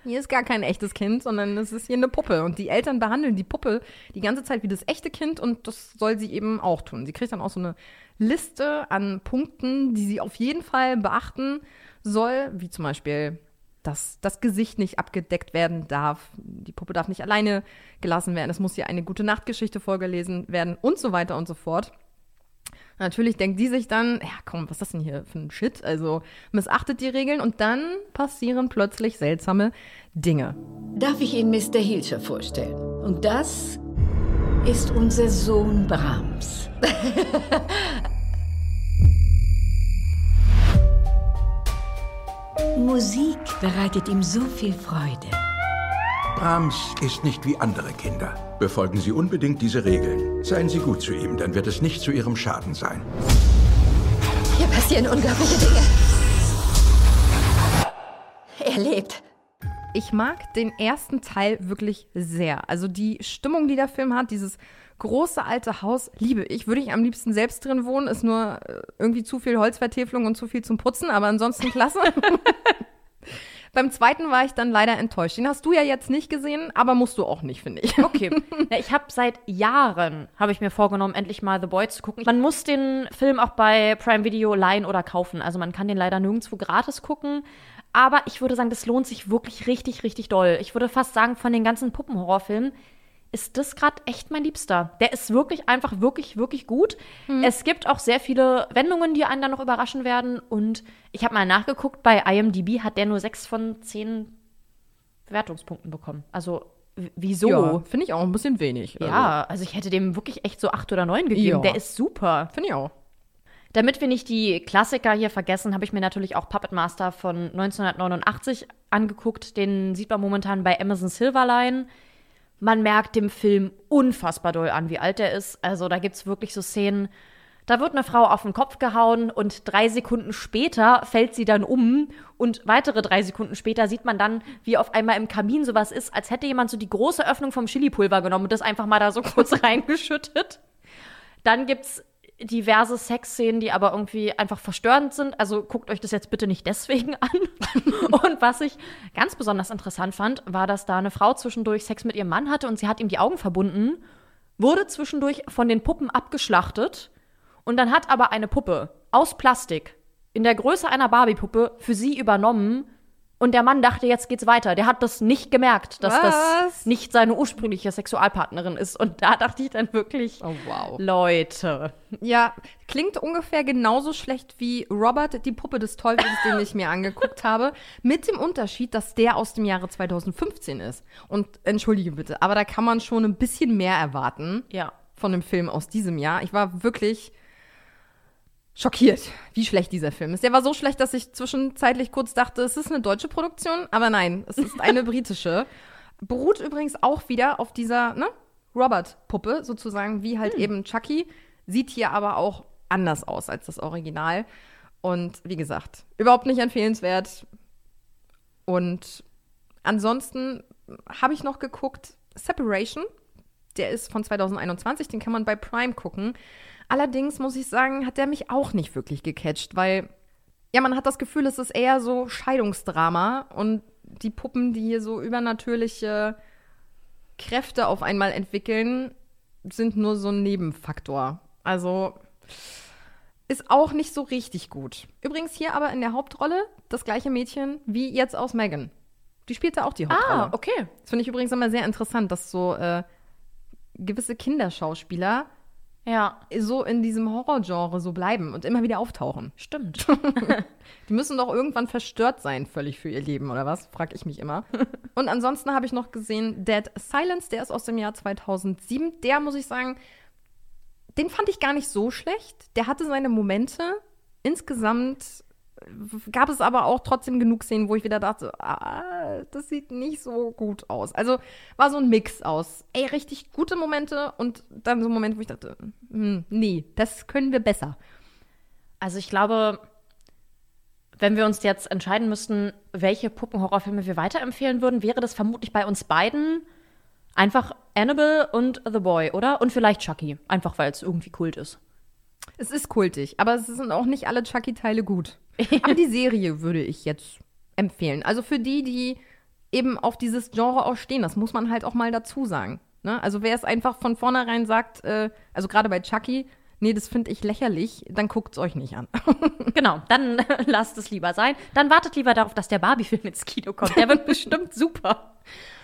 Speaker 2: hier ist gar kein echtes Kind, sondern es ist hier eine Puppe. Und die Eltern behandeln die Puppe die ganze Zeit wie das echte Kind und das soll sie eben auch tun. Sie kriegt dann auch so eine Liste an Punkten, die sie auf jeden Fall beachten soll, wie zum Beispiel, dass das Gesicht nicht abgedeckt werden darf, die Puppe darf nicht alleine gelassen werden, es muss hier eine gute Nachtgeschichte vorgelesen werden und so weiter und so fort. Natürlich denkt die sich dann, ja komm, was ist das denn hier für ein Shit? Also missachtet die Regeln und dann passieren plötzlich seltsame Dinge.
Speaker 5: Darf ich Ihnen Mr. Hilscher vorstellen? Und das ist unser Sohn Brahms. Musik bereitet ihm so viel Freude.
Speaker 19: Brahms ist nicht wie andere Kinder. Befolgen Sie unbedingt diese Regeln. Seien Sie gut zu ihm, dann wird es nicht zu Ihrem Schaden sein.
Speaker 5: Hier passieren unglaubliche Dinge. Er lebt.
Speaker 2: Ich mag den ersten Teil wirklich sehr. Also die Stimmung, die der Film hat, dieses große alte Haus, liebe ich. Würde ich am liebsten selbst drin wohnen, ist nur äh, irgendwie zu viel Holzvertäfelung und zu viel zum Putzen, aber ansonsten klasse. Beim zweiten war ich dann leider enttäuscht. Den hast du ja jetzt nicht gesehen, aber musst du auch nicht, finde ich.
Speaker 1: Okay. Ja, ich habe seit Jahren, habe ich mir vorgenommen, endlich mal The Boy zu gucken. Man muss den Film auch bei Prime Video leihen oder kaufen. Also man kann den leider nirgendwo gratis gucken. Aber ich würde sagen, das lohnt sich wirklich richtig, richtig doll. Ich würde fast sagen, von den ganzen Puppenhorrorfilmen ist das gerade echt mein Liebster. Der ist wirklich einfach wirklich, wirklich gut. Mhm. Es gibt auch sehr viele Wendungen, die einen dann noch überraschen werden. Und ich habe mal nachgeguckt, bei IMDb hat der nur sechs von zehn Bewertungspunkten bekommen. Also wieso?
Speaker 2: Ja, finde ich auch ein bisschen wenig.
Speaker 1: Also. Ja, also ich hätte dem wirklich echt so acht oder neun gegeben. Ja. Der ist super.
Speaker 2: Finde ich auch.
Speaker 1: Damit wir nicht die Klassiker hier vergessen, habe ich mir natürlich auch Puppet Master von 1989 angeguckt. Den sieht man momentan bei Amazon Silverline man merkt dem Film unfassbar doll an, wie alt er ist. Also da gibt es wirklich so Szenen, da wird eine Frau auf den Kopf gehauen und drei Sekunden später fällt sie dann um und weitere drei Sekunden später sieht man dann, wie auf einmal im Kamin sowas ist, als hätte jemand so die große Öffnung vom Chilipulver genommen und das einfach mal da so kurz reingeschüttet. Dann gibt's diverse Sexszenen, die aber irgendwie einfach verstörend sind. Also guckt euch das jetzt bitte nicht deswegen an. und was ich ganz besonders interessant fand, war, dass da eine Frau zwischendurch Sex mit ihrem Mann hatte und sie hat ihm die Augen verbunden, wurde zwischendurch von den Puppen abgeschlachtet und dann hat aber eine Puppe aus Plastik in der Größe einer Barbie-Puppe für sie übernommen und der Mann dachte, jetzt geht's weiter. Der hat das nicht gemerkt, dass Was? das nicht seine ursprüngliche Sexualpartnerin ist. Und da dachte ich dann wirklich,
Speaker 2: oh, wow.
Speaker 1: Leute.
Speaker 2: Ja, klingt ungefähr genauso schlecht wie Robert, die Puppe des Teufels, den ich mir angeguckt habe. Mit dem Unterschied, dass der aus dem Jahre 2015 ist. Und entschuldige bitte, aber da kann man schon ein bisschen mehr erwarten.
Speaker 1: Ja.
Speaker 2: Von dem Film aus diesem Jahr. Ich war wirklich schockiert, wie schlecht dieser Film ist. Der war so schlecht, dass ich zwischenzeitlich kurz dachte, es ist eine deutsche Produktion, aber nein, es ist eine britische. Beruht übrigens auch wieder auf dieser ne, Robert-Puppe, sozusagen, wie halt hm. eben Chucky. Sieht hier aber auch anders aus als das Original. Und wie gesagt, überhaupt nicht empfehlenswert. Und ansonsten habe ich noch geguckt, Separation. Der ist von 2021, den kann man bei Prime gucken. Allerdings muss ich sagen, hat der mich auch nicht wirklich gecatcht, weil ja, man hat das Gefühl, es ist eher so Scheidungsdrama und die Puppen, die hier so übernatürliche Kräfte auf einmal entwickeln, sind nur so ein Nebenfaktor. Also ist auch nicht so richtig gut. Übrigens hier aber in der Hauptrolle das gleiche Mädchen wie jetzt aus Megan. Die spielte auch die Hauptrolle.
Speaker 1: Ah, okay.
Speaker 2: Das finde ich übrigens immer sehr interessant, dass so äh, gewisse Kinderschauspieler
Speaker 1: ja.
Speaker 2: so in diesem Horrorgenre so bleiben und immer wieder auftauchen.
Speaker 1: Stimmt.
Speaker 2: die müssen doch irgendwann verstört sein, völlig für ihr Leben, oder was? Frag ich mich immer. und ansonsten habe ich noch gesehen Dead Silence, der ist aus dem Jahr 2007. Der, muss ich sagen, den fand ich gar nicht so schlecht. Der hatte seine Momente. Insgesamt gab es aber auch trotzdem genug Szenen, wo ich wieder dachte, ah, das sieht nicht so gut aus. Also war so ein Mix aus, ey, richtig gute Momente und dann so ein Moment, wo ich dachte, hm, nee, das können wir besser.
Speaker 1: Also ich glaube, wenn wir uns jetzt entscheiden müssten, welche Puppenhorrorfilme wir weiterempfehlen würden, wäre das vermutlich bei uns beiden einfach Annabelle und The Boy, oder? Und vielleicht Chucky, einfach weil es irgendwie kult ist.
Speaker 2: Es ist kultig, aber es sind auch nicht alle Chucky-Teile gut. Aber die Serie würde ich jetzt empfehlen. Also für die, die eben auf dieses Genre auch stehen. Das muss man halt auch mal dazu sagen. Ne? Also wer es einfach von vornherein sagt, äh, also gerade bei Chucky, nee, das finde ich lächerlich, dann guckt es euch nicht an.
Speaker 1: Genau, dann lasst es lieber sein. Dann wartet lieber darauf, dass der Barbie-Film ins Kino kommt. Der wird bestimmt super.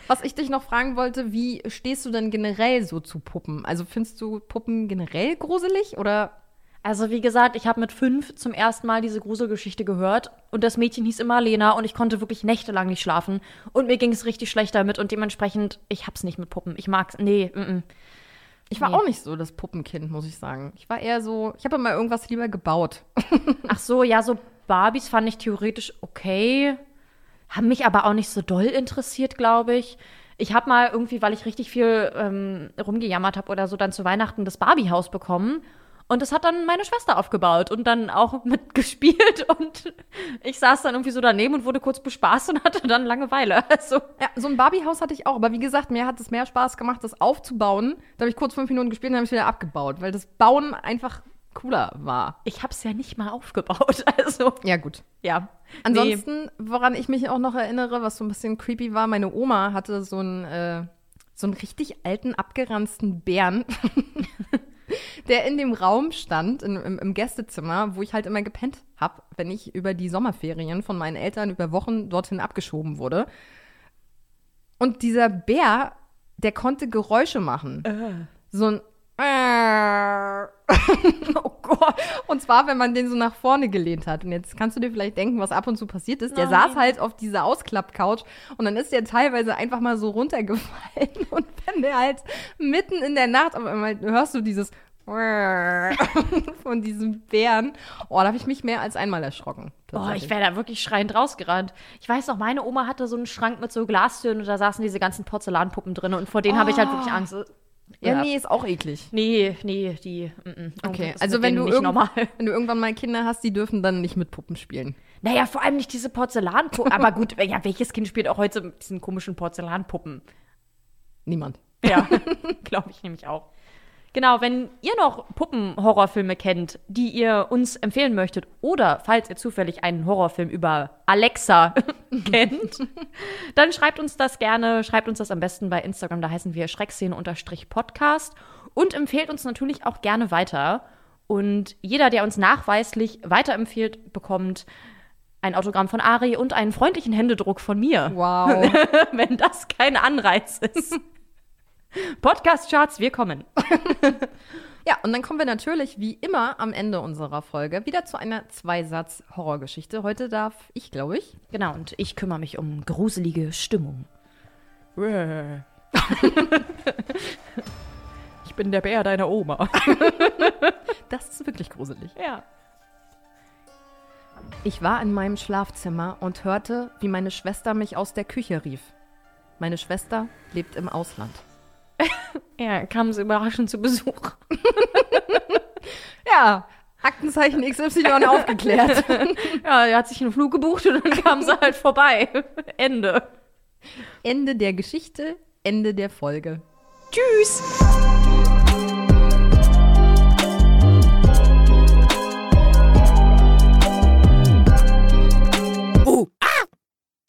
Speaker 2: Was ich dich noch fragen wollte, wie stehst du denn generell so zu Puppen? Also findest du Puppen generell gruselig oder
Speaker 1: Also, wie gesagt, ich habe mit fünf zum ersten Mal diese Gruselgeschichte gehört und das Mädchen hieß immer Lena und ich konnte wirklich nächtelang nicht schlafen und mir ging es richtig schlecht damit und dementsprechend, ich hab's nicht mit Puppen. Ich mag's. Nee, mm, mm.
Speaker 2: Ich war
Speaker 1: Nee.
Speaker 2: auch nicht so das Puppenkind, muss ich sagen. Ich war eher so, ich habe immer irgendwas lieber gebaut.
Speaker 1: Ach so, ja, so Barbies fand ich theoretisch okay. Haben mich aber auch nicht so doll interessiert, glaube ich. Ich habe mal irgendwie, weil ich richtig viel ähm, rumgejammert habe oder so, dann zu Weihnachten das Barbie-Haus bekommen. Und das hat dann meine Schwester aufgebaut und dann auch mitgespielt. Und ich saß dann irgendwie so daneben und wurde kurz bespaßt und hatte dann Langeweile. Also,
Speaker 2: Ja, so ein Barbie-Haus hatte ich auch, aber wie gesagt, mir hat es mehr Spaß gemacht, das aufzubauen. Da habe ich kurz fünf Minuten gespielt und dann habe ich wieder abgebaut, weil das Bauen einfach cooler war.
Speaker 1: ich habe es ja nicht mal aufgebaut. Also,
Speaker 2: Ja, gut.
Speaker 1: ja.
Speaker 2: Ansonsten, woran ich mich auch noch erinnere, was so ein bisschen creepy war, meine Oma hatte so einen, äh, so einen richtig alten, abgeranzten Bären, der in dem Raum stand, in, im, im Gästezimmer, wo ich halt immer gepennt habe, wenn ich über die Sommerferien von meinen Eltern über Wochen dorthin abgeschoben wurde. Und dieser Bär, der konnte Geräusche machen. So ein oh Gott. Und zwar, wenn man den so nach vorne gelehnt hat. Und jetzt kannst du dir vielleicht denken, was ab und zu passiert ist. Der
Speaker 1: Nein.
Speaker 2: saß halt auf dieser Ausklappcouch und dann ist der teilweise einfach mal so runtergefallen. Und wenn der halt mitten in der Nacht auf einmal hörst du dieses von diesem Bären. Oh, da habe ich mich mehr als einmal erschrocken.
Speaker 1: Boah, ich wäre da wirklich schreiend rausgerannt. Ich weiß noch, meine Oma hatte so einen Schrank mit so Glastüren und da saßen diese ganzen Porzellanpuppen drin und vor denen habe ich halt wirklich Angst.
Speaker 2: Ja, nee, ist auch eklig.
Speaker 1: Nee, nee, die. Mm, mm.
Speaker 2: Okay,
Speaker 1: Das ist
Speaker 2: also wenn du, wenn du irgendwann mal Kinder hast, die dürfen dann nicht mit Puppen spielen.
Speaker 1: Naja, vor allem nicht diese Porzellanpuppen. Aber gut, ja, welches Kind spielt auch heute mit diesen komischen Porzellanpuppen?
Speaker 2: Niemand.
Speaker 1: Ja, glaube ich nämlich auch. Genau, wenn ihr noch Puppen-Horrorfilme kennt, die ihr uns empfehlen möchtet, oder falls ihr zufällig einen Horrorfilm über Alexa kennt, dann schreibt uns das gerne. Schreibt uns das am besten bei Instagram, da heißen wir Schreckszene-Podcast. Und empfehlt uns natürlich auch gerne weiter. Und jeder, der uns nachweislich weiterempfiehlt, bekommt ein Autogramm von Ari und einen freundlichen Händedruck von mir.
Speaker 2: Wow.
Speaker 1: wenn das kein Anreiz ist. Podcast-Charts, wir kommen.
Speaker 2: Ja, und dann kommen wir natürlich wie immer am Ende unserer Folge wieder zu einer Zweisatz-Horrorgeschichte. Heute darf ich, glaube ich.
Speaker 1: Genau, und ich kümmere mich um gruselige Stimmung. ich bin der Bär deiner Oma.
Speaker 2: Das ist wirklich gruselig.
Speaker 1: Ja.
Speaker 2: Ich war in meinem Schlafzimmer und hörte, wie meine Schwester mich aus der Küche rief. Meine Schwester lebt im Ausland.
Speaker 1: Ja, kam sie überraschend zu Besuch.
Speaker 2: Ja, Aktenzeichen XY aufgeklärt.
Speaker 1: ja, er hat sich einen Flug gebucht und dann kam sie halt vorbei. Ende.
Speaker 2: Ende der Geschichte, Ende der Folge.
Speaker 1: Tschüss.